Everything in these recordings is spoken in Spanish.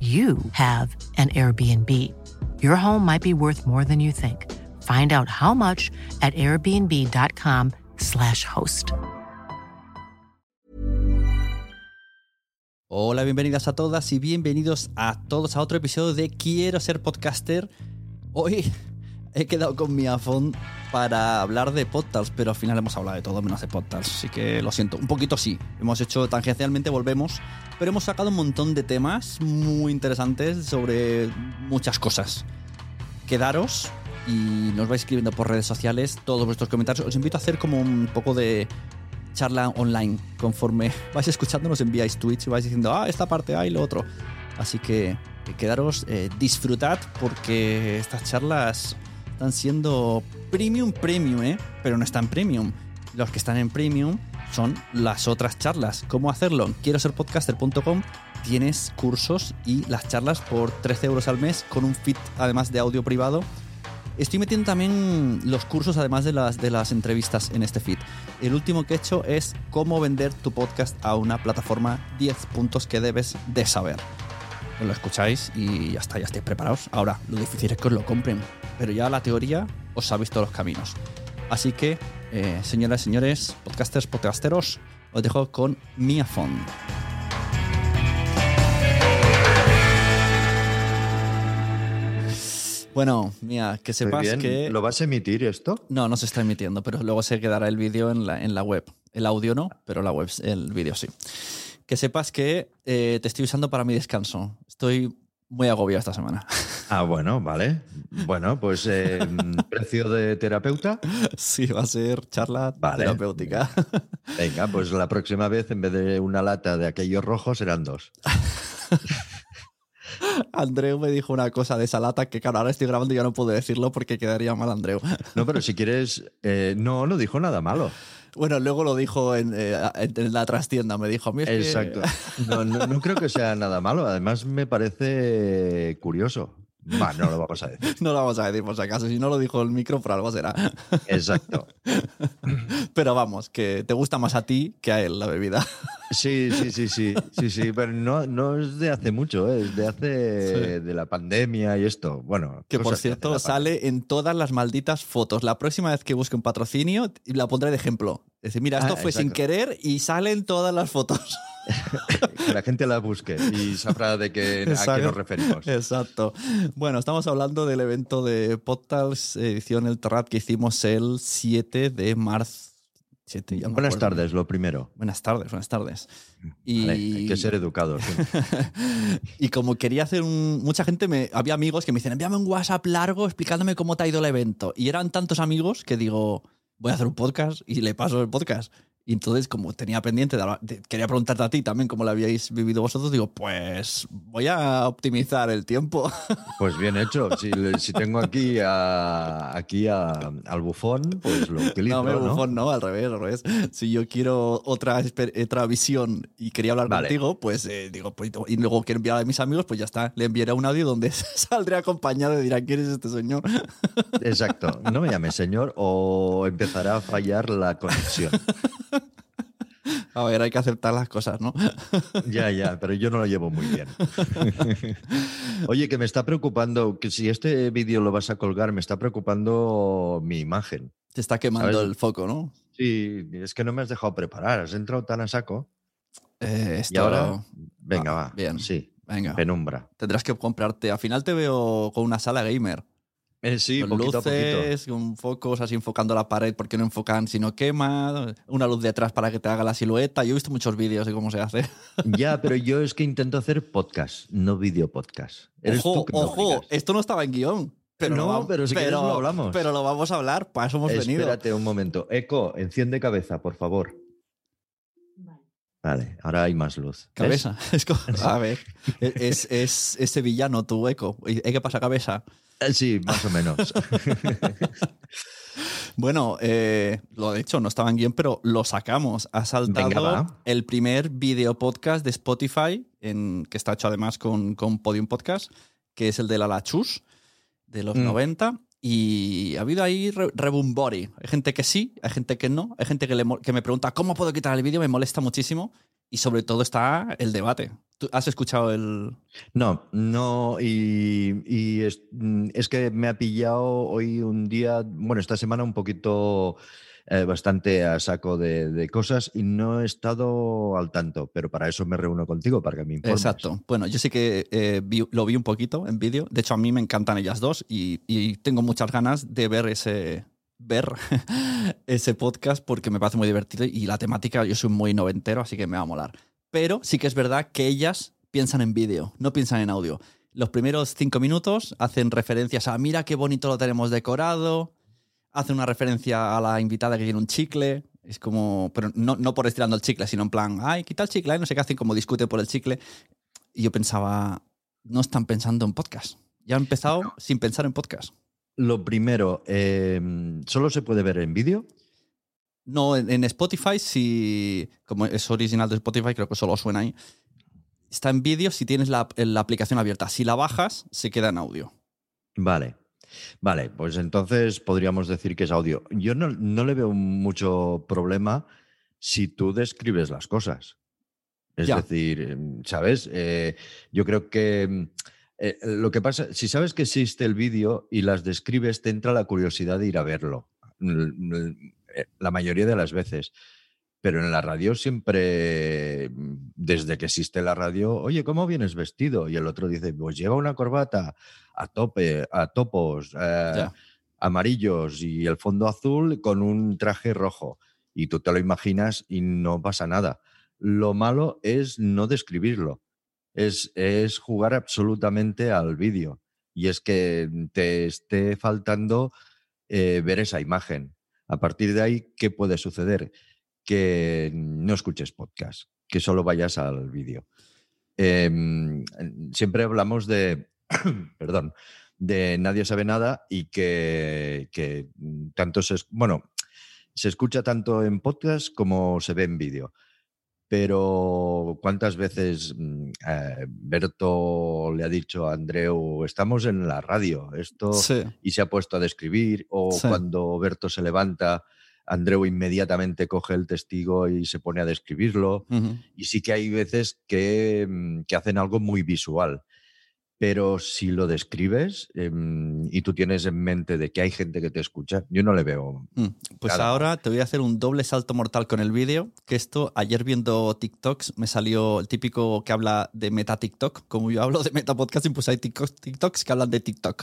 you have an Airbnb. Your home might be worth more than you think. Find out how much at airbnb.com/slash host. Hola, bienvenidas a todas y bienvenidos a todos a otro episodio de Quiero ser podcaster. Hoy he quedado con mi iPhone para hablar de podcasts, pero al final hemos hablado de todo menos de podcasts, así que lo siento, un poquito sí. Hemos hecho tangencialmente, volvemos, pero hemos sacado un montón de temas muy interesantes sobre muchas cosas. Quedaros y nos vais escribiendo por redes sociales todos vuestros comentarios. Os invito a hacer como un poco de charla online conforme vais escuchando, nos enviáis tweets y vais diciendo, ah, esta parte, ah, y lo otro. Así que eh, quedaros, eh, disfrutad porque estas charlas están siendo premium, premium, ¿eh? Pero no están premium. Los que están en premium son las otras charlas. ¿Cómo hacerlo? Quiero ser podcaster.com. Tienes cursos y las charlas por 13 euros al mes con un feed además de audio privado. Estoy metiendo también los cursos además de las, de las entrevistas en este feed. El último que he hecho es cómo vender tu podcast a una plataforma 10 puntos que debes de saber. Lo escucháis y ya está, ya estáis preparados. Ahora, lo difícil es que os lo compren. Pero ya la teoría os sabéis todos los caminos. Así que, eh, señoras y señores, podcasters, podcasteros, os dejo con Miafon. Bueno, mía, que sepas bien. que. ¿Lo vas a emitir esto? No, no se está emitiendo, pero luego se quedará el vídeo en la, en la web. El audio no, pero la web, el vídeo sí. Que sepas que eh, te estoy usando para mi descanso. Estoy muy agobiado esta semana. Ah, bueno, vale. Bueno, pues eh, precio de terapeuta. Sí, va a ser charla Vale. terapéutica. Venga, pues la próxima vez en vez de una lata de aquellos rojos serán dos. Andreu me dijo una cosa de esa lata que, claro, ahora estoy grabando y ya no puedo decirlo porque quedaría mal Andreu. No, pero si quieres, eh, no, no dijo nada malo. Bueno, luego lo dijo en, eh, en la trastienda, me dijo a mí. Exacto. No, no, no creo que sea nada malo. Además, me parece curioso. No lo vamos a decir. No lo vamos a decir por si acaso, si no lo dijo el micro, por algo será. Exacto. Pero vamos, que te gusta más a ti que a él la bebida. Sí, sí, sí, sí, sí, sí, pero no, no es de hace mucho, ¿eh? es de hace Sí. de la pandemia y esto. Bueno, Que por cierto sale en todas las malditas fotos. La próxima vez que busque un patrocinio la pondré de ejemplo. Es decir, mira, esto Ah, fue sin querer y sale en todas las fotos. que la gente la busque y sabrá de qué, a qué nos referimos. Exacto. Bueno, estamos hablando del evento de Podtals edición El Terrat que hicimos el 7 de marzo. 7, ya no me Buenas acuerdo. tardes, lo primero. Buenas tardes, buenas tardes. Y, Vale, hay que ser educados. sí. y como quería hacer un. Mucha gente me. Había amigos que me dicen, envíame un WhatsApp largo explicándome cómo te ha ido el evento. Y eran tantos amigos que digo, voy a hacer un podcast y le paso el podcast. Y entonces, como tenía pendiente, de quería preguntarte a ti también cómo lo habíais vivido vosotros, digo, pues voy a optimizar el tiempo. Pues bien hecho. Si, si tengo aquí, a, aquí a- al bufón, pues lo utilizo. no, ¿no? bufón, no, al revés, al revés. Si yo quiero otra, otra visión y quería hablar Vale. contigo, pues eh, digo, pues, y luego quiero enviar a mis amigos, pues ya está. Le enviaré un audio donde saldré acompañado y dirá, ¿quién es este señor? Exacto. No me llame señor o empezará a fallar la conexión. A ver, hay que aceptar las cosas, ¿no? Ya, ya, pero yo no lo llevo muy bien. Oye, que me está preocupando, que si este vídeo lo vas a colgar, me está preocupando mi imagen. Te está quemando ¿Sabes? el foco, ¿no? Sí, es que no me has dejado preparar, has entrado tan a saco. Eh, Y ahora, venga, Ah, va. bien. Sí, Venga, penumbra. tendrás que comprarte. Al final te veo con una sala gamer. Eh, sí, con poquito a poquito. luces, con focos así enfocando la pared porque no enfocan si no quema, una luz detrás para que te haga la silueta. Yo he visto muchos vídeos de cómo se hace. Ya, pero yo es que intento hacer podcast, no video podcast. Eres ojo, tú que ojo, esto no estaba en guion. Pero No, lo vam- pero si quieres lo hablamos. Pero lo vamos a hablar, para eso hemos venido. Espérate un momento. Eco, enciende cabeza, por favor. Vale, ahora hay más luz. Cabeza. Es como- a ver, es, es ese villano, tu eco. ¿Y ¿Qué pasa, cabeza? Eh, Sí, más o menos. Bueno, eh, lo de hecho no estaba en guion, pero lo sacamos. Ha saltado Venga, el primer video podcast de Spotify, en, que está hecho además con, con Podium Podcast, que es el de la Lachus, de los Mm. 90. Y ha habido ahí re- rebumbori. Hay gente que sí, hay gente que no. Hay gente que, le que me pregunta cómo puedo quitar el vídeo, me molesta muchísimo. Y sobre todo está el debate. ¿Tú has escuchado el...? No, no, y, y es, mm, es que me ha pillado hoy un día, bueno, esta semana un poquito eh, bastante a saco de, de cosas y no he estado al tanto, pero para eso me reúno contigo, para que me informes. Exacto. Bueno, yo sí que eh, vi- lo vi un poquito en vídeo. De hecho, a mí me encantan ellas dos y, y tengo muchas ganas de ver ese ver ese podcast porque me parece muy divertido y la temática, yo soy muy noventero, así que me va a molar. Pero sí que es verdad que ellas piensan en vídeo, no piensan en audio. Los primeros cinco minutos hacen referencias a mira qué bonito lo tenemos decorado, hacen una referencia a la invitada que tiene un chicle. Es como, pero no, no por estirando el chicle, sino en plan, ay, quita el chicle, ay, no sé qué hacen, como discuten por el chicle. Y yo pensaba, no están pensando en podcast. Ya han empezado sin pensar en podcast. Lo primero, eh, ¿solo se puede ver en vídeo? No, en, en Spotify, si, como es original de Spotify, creo que solo suena ahí. Está en vídeo si tienes la, la aplicación abierta. Si la bajas, se queda en audio. Vale. Vale, pues entonces podríamos decir que es audio. Yo no, no le veo mucho problema si tú describes las cosas. Es Ya. decir, em, ¿sabes? Eh, yo creo que mm, eh, lo que pasa, si sabes que existe el vídeo y las describes, te entra la curiosidad de ir a verlo. Eh, La mayoría de las veces. Pero en la radio siempre, mm, desde que existe la radio, oye, ¿cómo vienes vestido? Y el otro dice, pues lleva una corbata a tope, a topos, eh, amarillos y el fondo azul con un traje rojo. Y tú te lo imaginas y no pasa nada. Lo malo es no describirlo. Es, es jugar absolutamente al vídeo. Y es que te esté faltando eh, ver esa imagen. A partir de ahí, ¿qué puede suceder? Que no escuches podcast, que solo vayas al vídeo. Em, siempre hablamos de, perdón, de Nadie sabe nada y que, que tanto se, bueno, se escucha tanto en podcast como se ve en vídeo. Pero ¿cuántas veces mm, eh, Berto le ha dicho a Andreu, estamos en la radio, esto Sí. y se ha puesto a describir, o Sí. cuando Berto se levanta, Andreu inmediatamente coge el testigo y se pone a describirlo. Y sí que hay veces que, mm, que hacen algo muy visual. Pero si lo describes em, y tú tienes en mente de que hay gente que te escucha, yo no le veo. Mm, Pues ahora te voy a hacer un doble salto mortal con el vídeo, que esto ayer viendo TikToks me salió el típico que habla de meta TikTok, como yo hablo de meta podcasting, pues hay TikTok- TikToks que hablan de TikTok.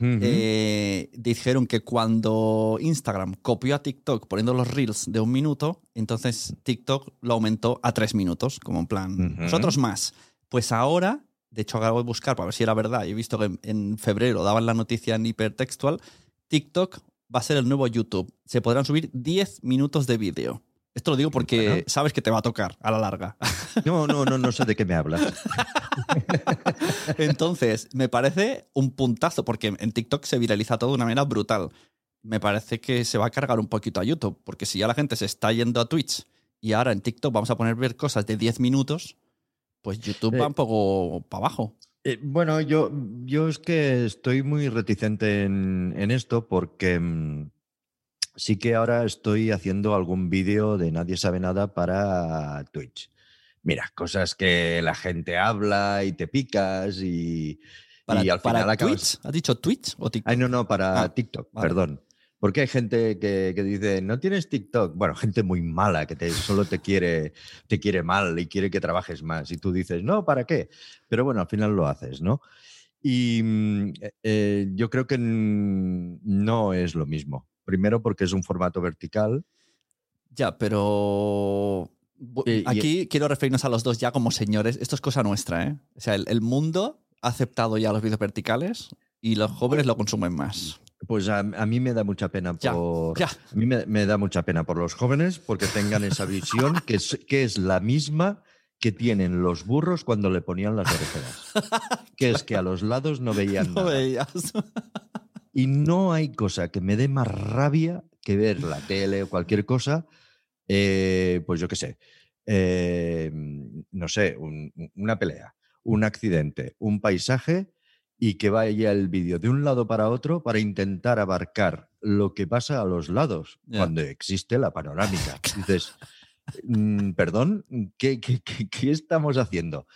Eh, dijeron que cuando Instagram copió a TikTok poniendo los reels de un minuto, entonces TikTok lo aumentó a tres minutos, como en plan, nosotros más. Pues ahora, de hecho acabo de buscar para ver si era verdad, y he visto que en, en febrero daban la noticia en hipertextual, TikTok va a ser el nuevo YouTube. Se podrán subir 10 minutos de vídeo. Esto lo digo porque Bueno. sabes que te va a tocar a la larga. No, no, no, no sé de qué me hablas. Entonces, me parece un puntazo, porque en TikTok se viraliza todo de una manera brutal. Me parece que se va a cargar un poquito a YouTube, porque si ya la gente se está yendo a Twitch y ahora en TikTok vamos a poner ver cosas de 10 minutos, pues YouTube va Eh. un poco para abajo. Eh, bueno, yo, yo es que estoy muy reticente en, en esto porque mm, sí que ahora estoy haciendo algún vídeo de Nadie sabe nada para Twitch. Mira, cosas que la gente habla y te picas y, Para, y al para final acabas... Twitch, ¿has dicho Twitch o TikTok? Ay, no, no, para Ah, TikTok, vale. perdón. Porque hay gente que, que dice, no tienes TikTok. Bueno, gente muy mala que te, solo te quiere, te quiere mal y quiere que trabajes más. Y tú dices, no, ¿para qué? Pero bueno, al final lo haces, ¿no? Y mm, eh, eh, yo creo que no es lo mismo. Primero porque es un formato vertical. Ya, pero y- aquí quiero referirnos a los dos ya como señores. Esto es cosa nuestra, ¿eh? O sea, el, el mundo ha aceptado ya los vídeos verticales y los jóvenes lo consumen más. Pues a, a mí me da mucha pena Ya, por... ya. A mí me, me da mucha pena por los jóvenes porque tengan esa visión que es, que es la misma que tienen los burros cuando le ponían las orejeras. Que es que a los lados no veían No nada. veías. Y no hay cosa que me dé más rabia que ver la tele o cualquier cosa, eh, pues yo qué sé, eh, no sé, un- una pelea, un accidente, un paisaje y que vaya el vídeo de un lado para otro para intentar abarcar lo que pasa a los lados cuando existe la panorámica. Dices, "Mm, perdón, ¿qué, qué- qué- qué estamos haciendo?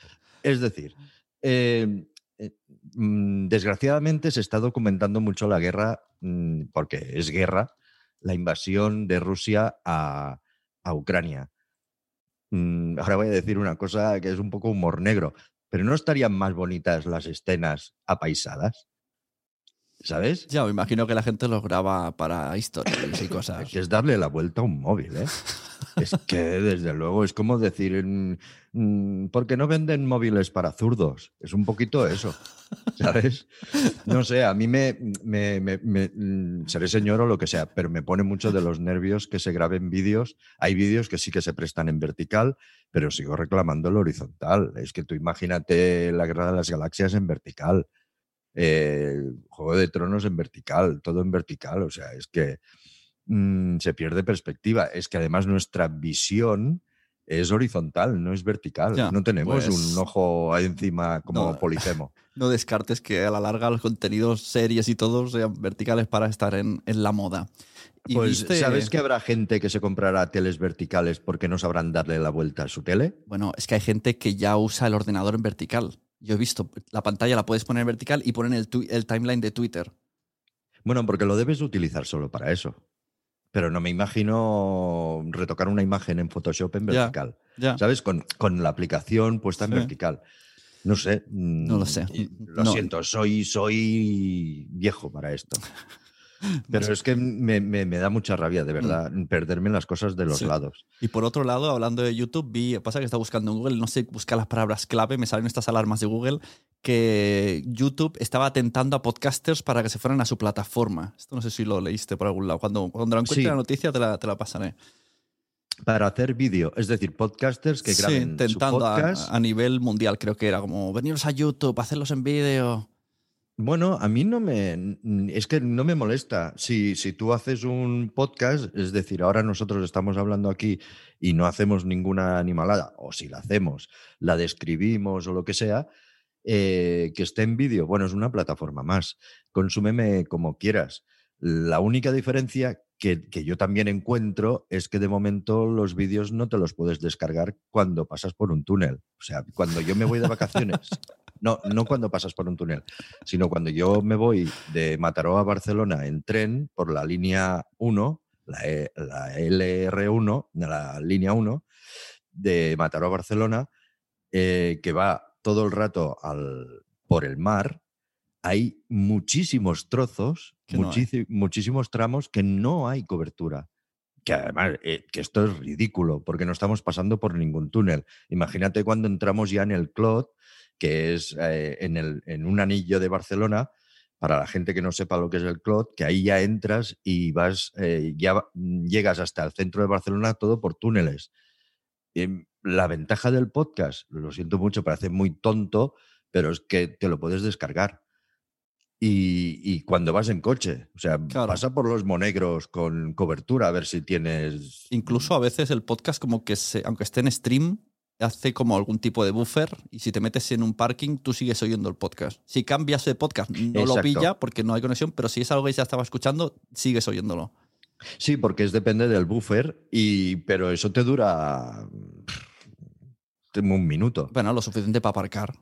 Es decir, eh, eh, mm, desgraciadamente se está documentando mucho la guerra, mm, porque es guerra, la invasión de Rusia a, a Ucrania. Ahora voy a decir una cosa que es un poco humor negro, pero ¿no estarían más bonitas las escenas apaisadas? ¿Sabes? Ya, me imagino que la gente los graba para historias y cosas. Que es darle la vuelta a un móvil, ¿eh? Es que, desde luego, es como decir, mm, mm, ¿por qué no venden móviles para zurdos? Es un poquito eso, ¿sabes? No sé, a mí me, me- me- me- mm, seré señor o lo que sea, pero me pone mucho de los nervios que se graben vídeos. Hay vídeos que sí que se prestan en vertical, pero sigo reclamando el horizontal. Es que tú imagínate la Guerra de las Galaxias en vertical, eh, Juego de Tronos en vertical, todo en vertical. O sea, es que mm, se pierde perspectiva. Es que además nuestra visión es horizontal, no es vertical. Ya, no tenemos pues- un ojo ahí encima como No. Polifemo. No descartes que a la larga los contenidos, series y todo sean verticales para estar en, en la moda. Y Pues, viste- ¿sabes que habrá gente que se comprará teles verticales porque no sabrán darle la vuelta a su tele? Bueno, es que hay gente que ya usa el ordenador en vertical. Yo he visto, la pantalla la puedes poner en vertical y poner el, timeline de Twitter. Bueno, porque lo debes utilizar solo para eso. Pero no me imagino retocar una imagen en Photoshop en vertical. Ya. ¿Sabes? Con, con la aplicación puesta en Sí. vertical. No sé. No lo mm, sé. Lo No. siento, soy, soy viejo para esto. Pero es que me, me- me da mucha rabia, de verdad, perderme en las cosas de los. Sí. lados. Y por otro lado, hablando de YouTube, vi, pasa que estaba buscando en Google, no sé, buscar las palabras clave, me salen estas alarmas de Google, que YouTube estaba atentando a podcasters para que se fueran a su plataforma. Esto no sé si lo leíste por algún lado. Cuando, cuando lo encuentre Sí. la noticia te la, te la pasaré. Para hacer vídeo, es decir, podcasters que sí, graben su intentando a, podcast. a nivel mundial, creo que era como veniros a YouTube, hacerlos en vídeo. Bueno, a mí no me. Es que no me molesta. Si, si tú haces un podcast, es decir, ahora nosotros estamos hablando aquí y no hacemos ninguna animalada, o si la hacemos, la describimos o lo que sea, eh, que esté en vídeo, bueno, es una plataforma más. Consúmeme como quieras. La única diferencia que, que yo también encuentro es que de momento los vídeos no te los puedes descargar cuando pasas por un túnel. O sea, cuando yo me voy de vacaciones No, no cuando pasas por un túnel, sino cuando yo me voy de Mataró a Barcelona en tren por la línea 1, la, E- la LR1, la línea 1 de Mataró a Barcelona, eh, que va todo el rato al, por el mar, hay muchísimos trozos, no muchísimos tramos que no hay cobertura. Que además, eh, que esto es ridículo, porque no estamos pasando por ningún túnel. Imagínate cuando entramos ya en el Clot, que es eh, en, el, en un anillo de Barcelona, para la gente que no sepa lo que es el Clot, que ahí ya entras y vas, eh, ya llegas hasta el centro de Barcelona todo por túneles. Em, la ventaja del podcast, lo siento mucho, parece muy tonto, pero es que te lo puedes descargar. Y, y cuando vas en coche, o sea, Claro. pasa por los monegros con cobertura a ver si tienes. Incluso a veces el podcast como que se, aunque esté en stream, hace como algún tipo de buffer y si te metes en un parking, tú sigues oyendo el podcast. Si cambias de podcast, no lo pilla porque no hay conexión, pero si es algo que ya estaba escuchando, sigues oyéndolo. Sí, porque es depende del buffer, y, pero eso te dura un minuto. Bueno, lo suficiente para aparcar.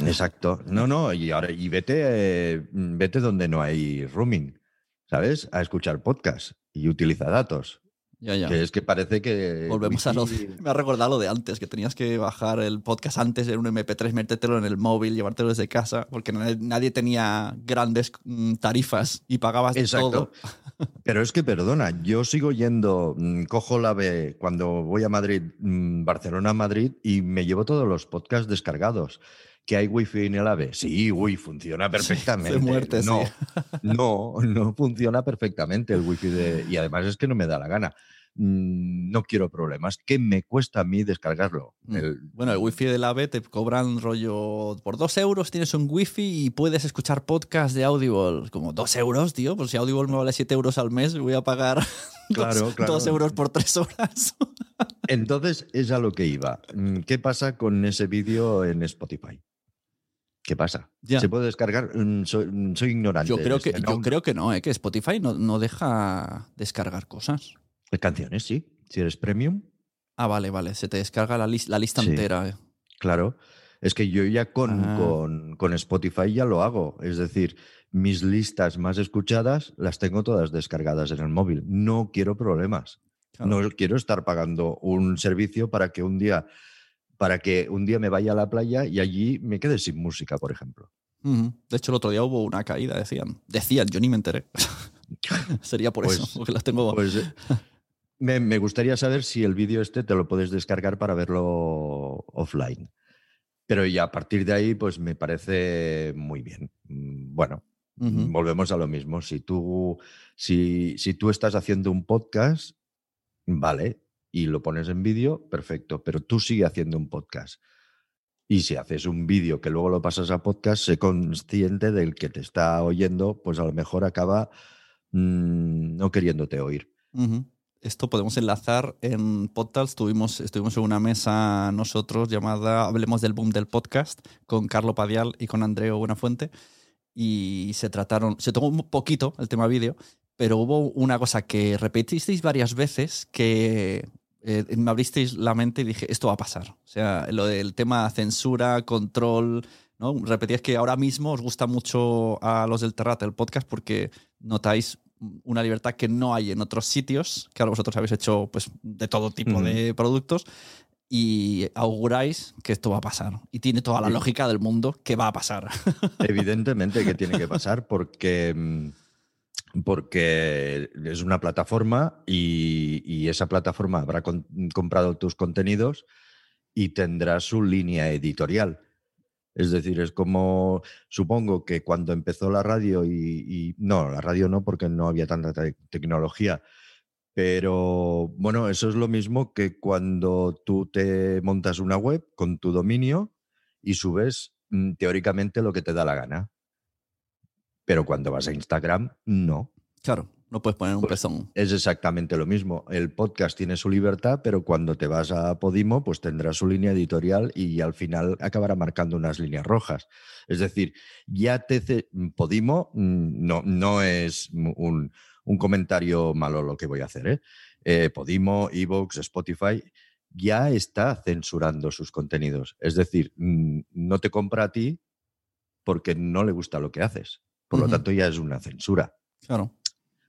Exacto. No, no, y ahora y vete, eh, vete donde no hay roaming, ¿sabes? A escuchar podcast y utiliza datos. Ya, ya. Que es que parece que. Volvemos a lo de- Me ha recordado lo de antes, que tenías que bajar el podcast antes en un MP3, metértelo en el móvil, llevártelo desde casa, porque nadie, nadie tenía grandes mm, tarifas y pagabas Exacto. todo. Pero es que, perdona, yo sigo yendo, mm, cojo la B cuando voy a Madrid, mm, Barcelona, Madrid, y me llevo todos los podcasts descargados. ¿Que hay wifi en el AVE? Sí, uy, funciona perfectamente. muerte, sí. no, no, no funciona perfectamente el wifi de. Y además es que no me da la gana. Mm, No quiero problemas. ¿Qué me cuesta a mí descargarlo? Mm. El- Bueno, el wifi del AVE te cobran rollo por dos euros, tienes un wifi y puedes escuchar podcast de Audible. Como dos euros, tío. Pues si Audible me vale siete euros al mes, voy a pagar Claro, dos, claro. dos euros por tres horas. Entonces es a lo que iba. Mm, ¿Qué pasa con ese vídeo en Spotify? ¿Qué pasa? Ya. ¿Se puede descargar? Mm, Soy, mm, soy ignorante. Yo creo de que, este, yo ¿no? creo que no, ¿eh? que Spotify no, no deja descargar cosas. Canciones, sí. Si eres premium, Ah, vale, vale. Se te descarga la, lis- la lista Sí. entera. eh. claro. Es que yo ya con, Ah. con, con Spotify ya lo hago. Es decir, mis listas más escuchadas las tengo todas descargadas en el móvil. No quiero problemas. Claro. No quiero estar pagando un servicio para que un día para que un día me vaya a la playa y allí me quede sin música, por ejemplo. De hecho, el otro día hubo una caída, decían. Decían, yo ni me enteré. Sería por Pues- eso, porque las tengo. Pues eh, me, me gustaría saber si el vídeo este te lo puedes descargar para verlo offline. Pero ya a partir de ahí, pues me parece muy bien. Mm, Bueno, volvemos a lo mismo. Si tú, si, si tú estás haciendo un podcast, vale, y lo pones en vídeo, perfecto, pero tú sigue haciendo un podcast. Y si haces un vídeo que luego lo pasas a podcast, sé consciente del que te está oyendo, pues a lo mejor acaba mm, no queriéndote oír. Esto podemos enlazar en Podtals. Tuvimos, estuvimos en una mesa nosotros llamada Hablemos del Boom del Podcast con Carlo Padial y con Andreo Buenafuente. Y se trataron, se tomó un poquito el tema vídeo, pero hubo una cosa que repetisteis varias veces que eh, me abristeis la mente y dije, esto va a pasar. O sea, lo del tema censura, control, ¿no? Repetíais que ahora mismo os gusta mucho a los del Terrate el podcast porque notáis una libertad que no hay en otros sitios, que ahora vosotros habéis hecho pues, de todo tipo Ujú. de productos, y auguráis que esto va a pasar. Y tiene toda la lógica del mundo que va a pasar. Evidentemente que tiene que pasar porque, mm, porque es una plataforma y, esa plataforma habrá comprado tus contenidos y tendrá su línea editorial. Es decir, es como, supongo que cuando empezó la radio y, no, la radio no porque no había tanta te- tecnología, pero bueno, eso es lo mismo que cuando tú te montas una web con tu dominio y subes mm, teóricamente lo que te da la gana. Pero cuando vas a Instagram, no. Claro, no puedes poner un Pues- pezón. Es exactamente lo mismo. El podcast tiene su libertad, pero cuando te vas a Podimo, pues tendrá su línea editorial y al final acabará marcando unas líneas rojas. Es decir, ya te Podimo mm, no, no es un, un comentario malo lo que voy a hacer. ¿eh? Eh, Podimo, Evox, Spotify ya está censurando sus contenidos. Es decir, mm, no te compra a ti porque no le gusta lo que haces. Por lo tanto, ya es una censura. Claro.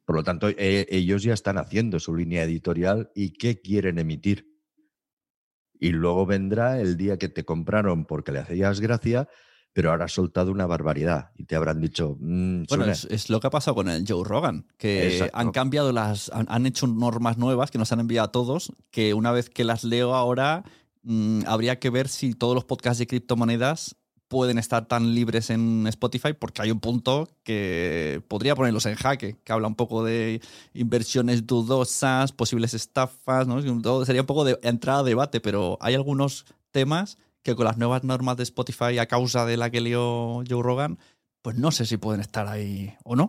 Por lo tanto, e- ellos ya están haciendo su línea editorial y qué quieren emitir. Y luego vendrá el día que te compraron porque le hacías gracia, pero ahora has soltado una barbaridad y te habrán dicho, "Mm, Bueno, es, es lo que ha pasado con el Joe Rogan, que Exacto. han cambiado las, han, han hecho normas nuevas que nos han enviado a todos, que una vez que las leo ahora, mm, habría que ver si todos los podcasts de criptomonedas pueden estar tan libres en Spotify, porque hay un punto que podría ponerlos en jaque, que habla un poco de inversiones dudosas, posibles estafas, ¿no? Sería un poco de entrada a debate, pero hay algunos temas que con las nuevas normas de Spotify a causa de la que lió Joe Rogan, pues no sé si pueden estar ahí o no.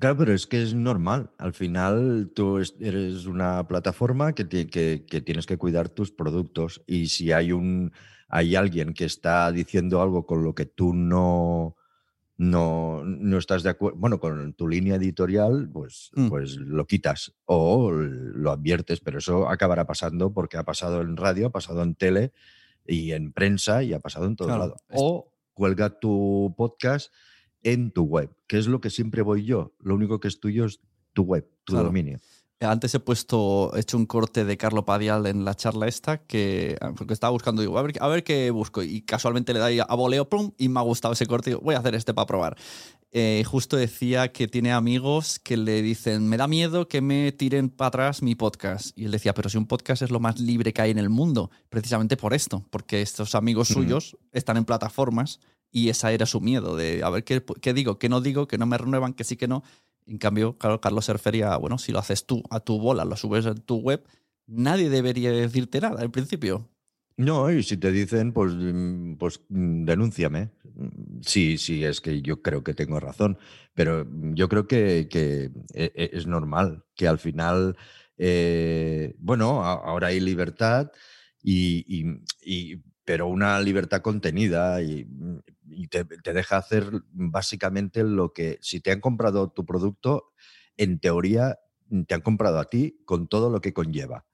Claro, pero es que es normal. Al final tú es- eres una plataforma que tienes que cuidar tus productos y si hay un hay alguien que está diciendo algo con lo que tú no no, no estás de acuerdo, bueno, con tu línea editorial, pues, Mm. pues lo quitas o lo adviertes, pero eso acabará pasando porque ha pasado en radio, ha pasado en tele y en prensa y ha pasado en todos Claro, lados. es- O cuelga tu podcast en tu web, que es lo que siempre voy yo. Lo único que es tuyo es tu web, tu Claro. dominio. Antes he puesto, he hecho un corte de Carlo Padial en la charla esta, que porque estaba buscando, digo, a ver, a ver qué busco. Y casualmente le da a voleo, plum, y me ha gustado ese corte. Digo, voy a hacer este para probar. Eh, justo decía que tiene amigos que le dicen, me da miedo que me tiren para atrás mi podcast. Y él decía, pero si un podcast es lo más libre que hay en el mundo, precisamente por esto, porque estos amigos Ujú. suyos están en plataformas y esa era su miedo, de a ver qué, qué digo, qué no digo, que no me renuevan, que sí, que no. En cambio, Carlos se refería, bueno, si lo haces tú a tu bola, lo subes a tu web, nadie debería decirte nada al principio. No, y si te dicen, pues, mm, pues mm, denúnciame. Sí, sí, es que yo creo que tengo razón, pero yo creo que, que e- e- es normal que al final, eh, bueno, ahora hay libertad, y, pero una libertad contenida y, y te, te deja hacer básicamente lo que, si te han comprado tu producto, en teoría mm, te han comprado a ti con todo lo que conlleva.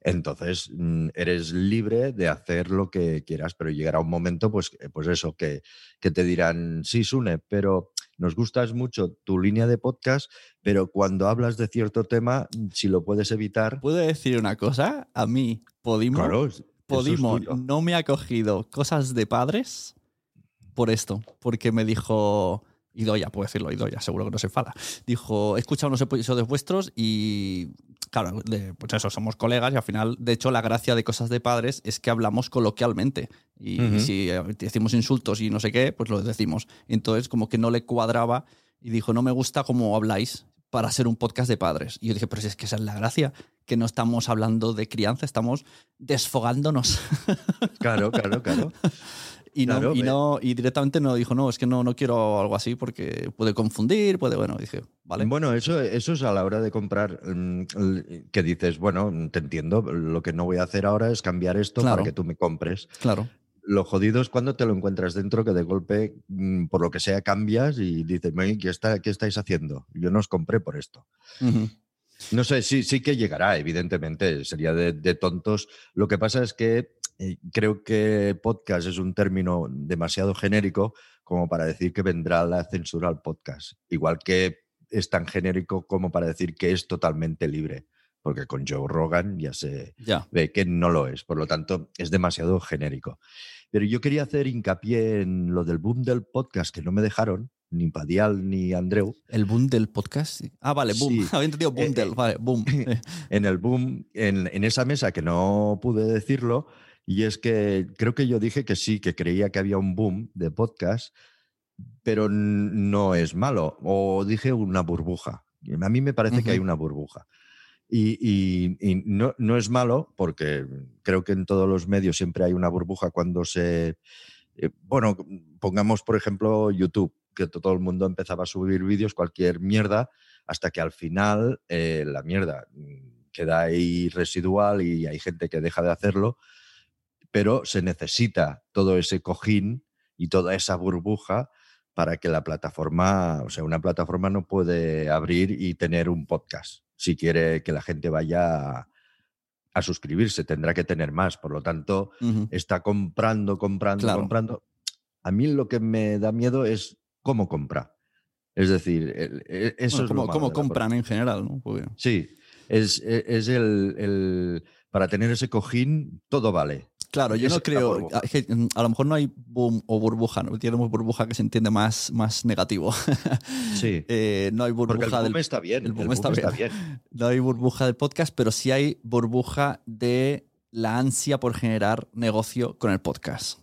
Entonces, mm, eres libre de hacer lo que quieras, pero llegará un momento, pues, eh, pues eso, que, que te dirán, sí, Sune, pero nos gustas mucho tu línea de podcast, pero cuando hablas de cierto tema, mm, si lo puedes evitar, ¿Puedo decir una cosa? A mí, Podimo, claro, Podimo no me ha cogido cosas de padres por esto, porque me dijo, Idoya, puedo decirlo, Idoya, seguro que no se enfada. Dijo, he escuchado unos episodios vuestros y, claro, de- pues eso, somos colegas y al final, de hecho, la gracia de cosas de padres es que hablamos coloquialmente. Y Ujú. si eh, decimos insultos y no sé qué, pues lo decimos. Entonces, como que no le cuadraba y dijo, no me gusta cómo habláis para ser un podcast de padres. Y yo dije, pero si es que esa es la gracia, que no estamos hablando de crianza, estamos desfogándonos. Claro, claro, claro. Y, no, y, ve. no, y directamente no dijo, no, es que no, no quiero algo así porque puede confundir, puede, bueno, dije, vale. Bueno, eso, eso es a la hora de comprar, mm, que dices, bueno, te entiendo, lo que no voy a hacer ahora es cambiar esto Claro. para que tú me compres. Claro. Lo jodido es cuando te lo encuentras dentro, que de golpe, mm, por lo que sea, cambias y dices, "Oye, ¿qué, está, ¿qué estáis haciendo? Yo no os compré por esto. No sé, sí, sí que llegará, evidentemente, sería de, de tontos. Lo que pasa es que eh, creo que podcast es un término demasiado genérico como para decir que vendrá la censura al podcast. Igual que es tan genérico como para decir que es totalmente libre, porque con Joe Rogan ya se Ya. ve que no lo es, por lo tanto es demasiado genérico. Pero yo quería hacer hincapié en lo del boom del podcast que no me dejaron, ni Padial ni Andreu, El boom del podcast. Ah, vale, boom. Sí. Había entendido boom Eh, del, eh, vale, boom. En el boom, en, en esa mesa que no pude decirlo, y es que creo que yo dije que sí, que creía que había un boom de podcast, pero no es malo. O dije una burbuja. A mí me parece que hay una burbuja. Y, y- y no, no es malo, porque creo que en todos los medios siempre hay una burbuja cuando se... eh, bueno, pongamos por ejemplo YouTube, que to- todo el mundo empezaba a subir vídeos, cualquier mierda, hasta que al final eh, la mierda queda ahí residual y hay gente que deja de hacerlo, pero se necesita todo ese cojín y toda esa burbuja para que la plataforma, o sea, una plataforma no puede abrir y tener un podcast si quiere que la gente vaya a, a suscribirse, tendrá que tener más. Por lo tanto, está comprando, comprando, Claro. comprando. A mí lo que me da miedo es cómo compra. Es decir, el- e- eso Bueno, es como, lo la compran en general, ¿no? Sí, es, e- es el, el- Para tener ese cojín, todo vale. Claro, yo no creo. burbuja. a- que, mm, a lo mejor no hay boom o burbuja, ¿no? Tenemos burbuja que se entiende más, más negativo. Sí. Eh, no hay Porque el burbuja boom del, está bien. el El boom boom, está está, bien. bien. no hay burbuja del podcast, pero sí hay burbuja de la ansia por generar negocio con el podcast.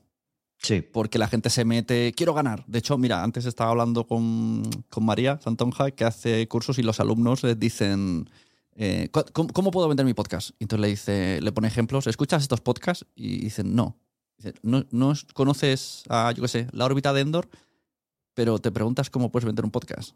Sí. Porque la gente se mete, quiero ganar. De hecho, mira, antes estaba hablando con, con María Santonja, que hace cursos y los alumnos les dicen, eh, "¿Cu- ¿cómo, cómo puedo vender mi podcast? Y entonces le dice, le pone ejemplos, ¿escuchas estos podcasts? Y dicen, no. Dice, no, no es- conoces a, yo qué sé, la órbita de Endor, pero te preguntas cómo puedes vender un podcast.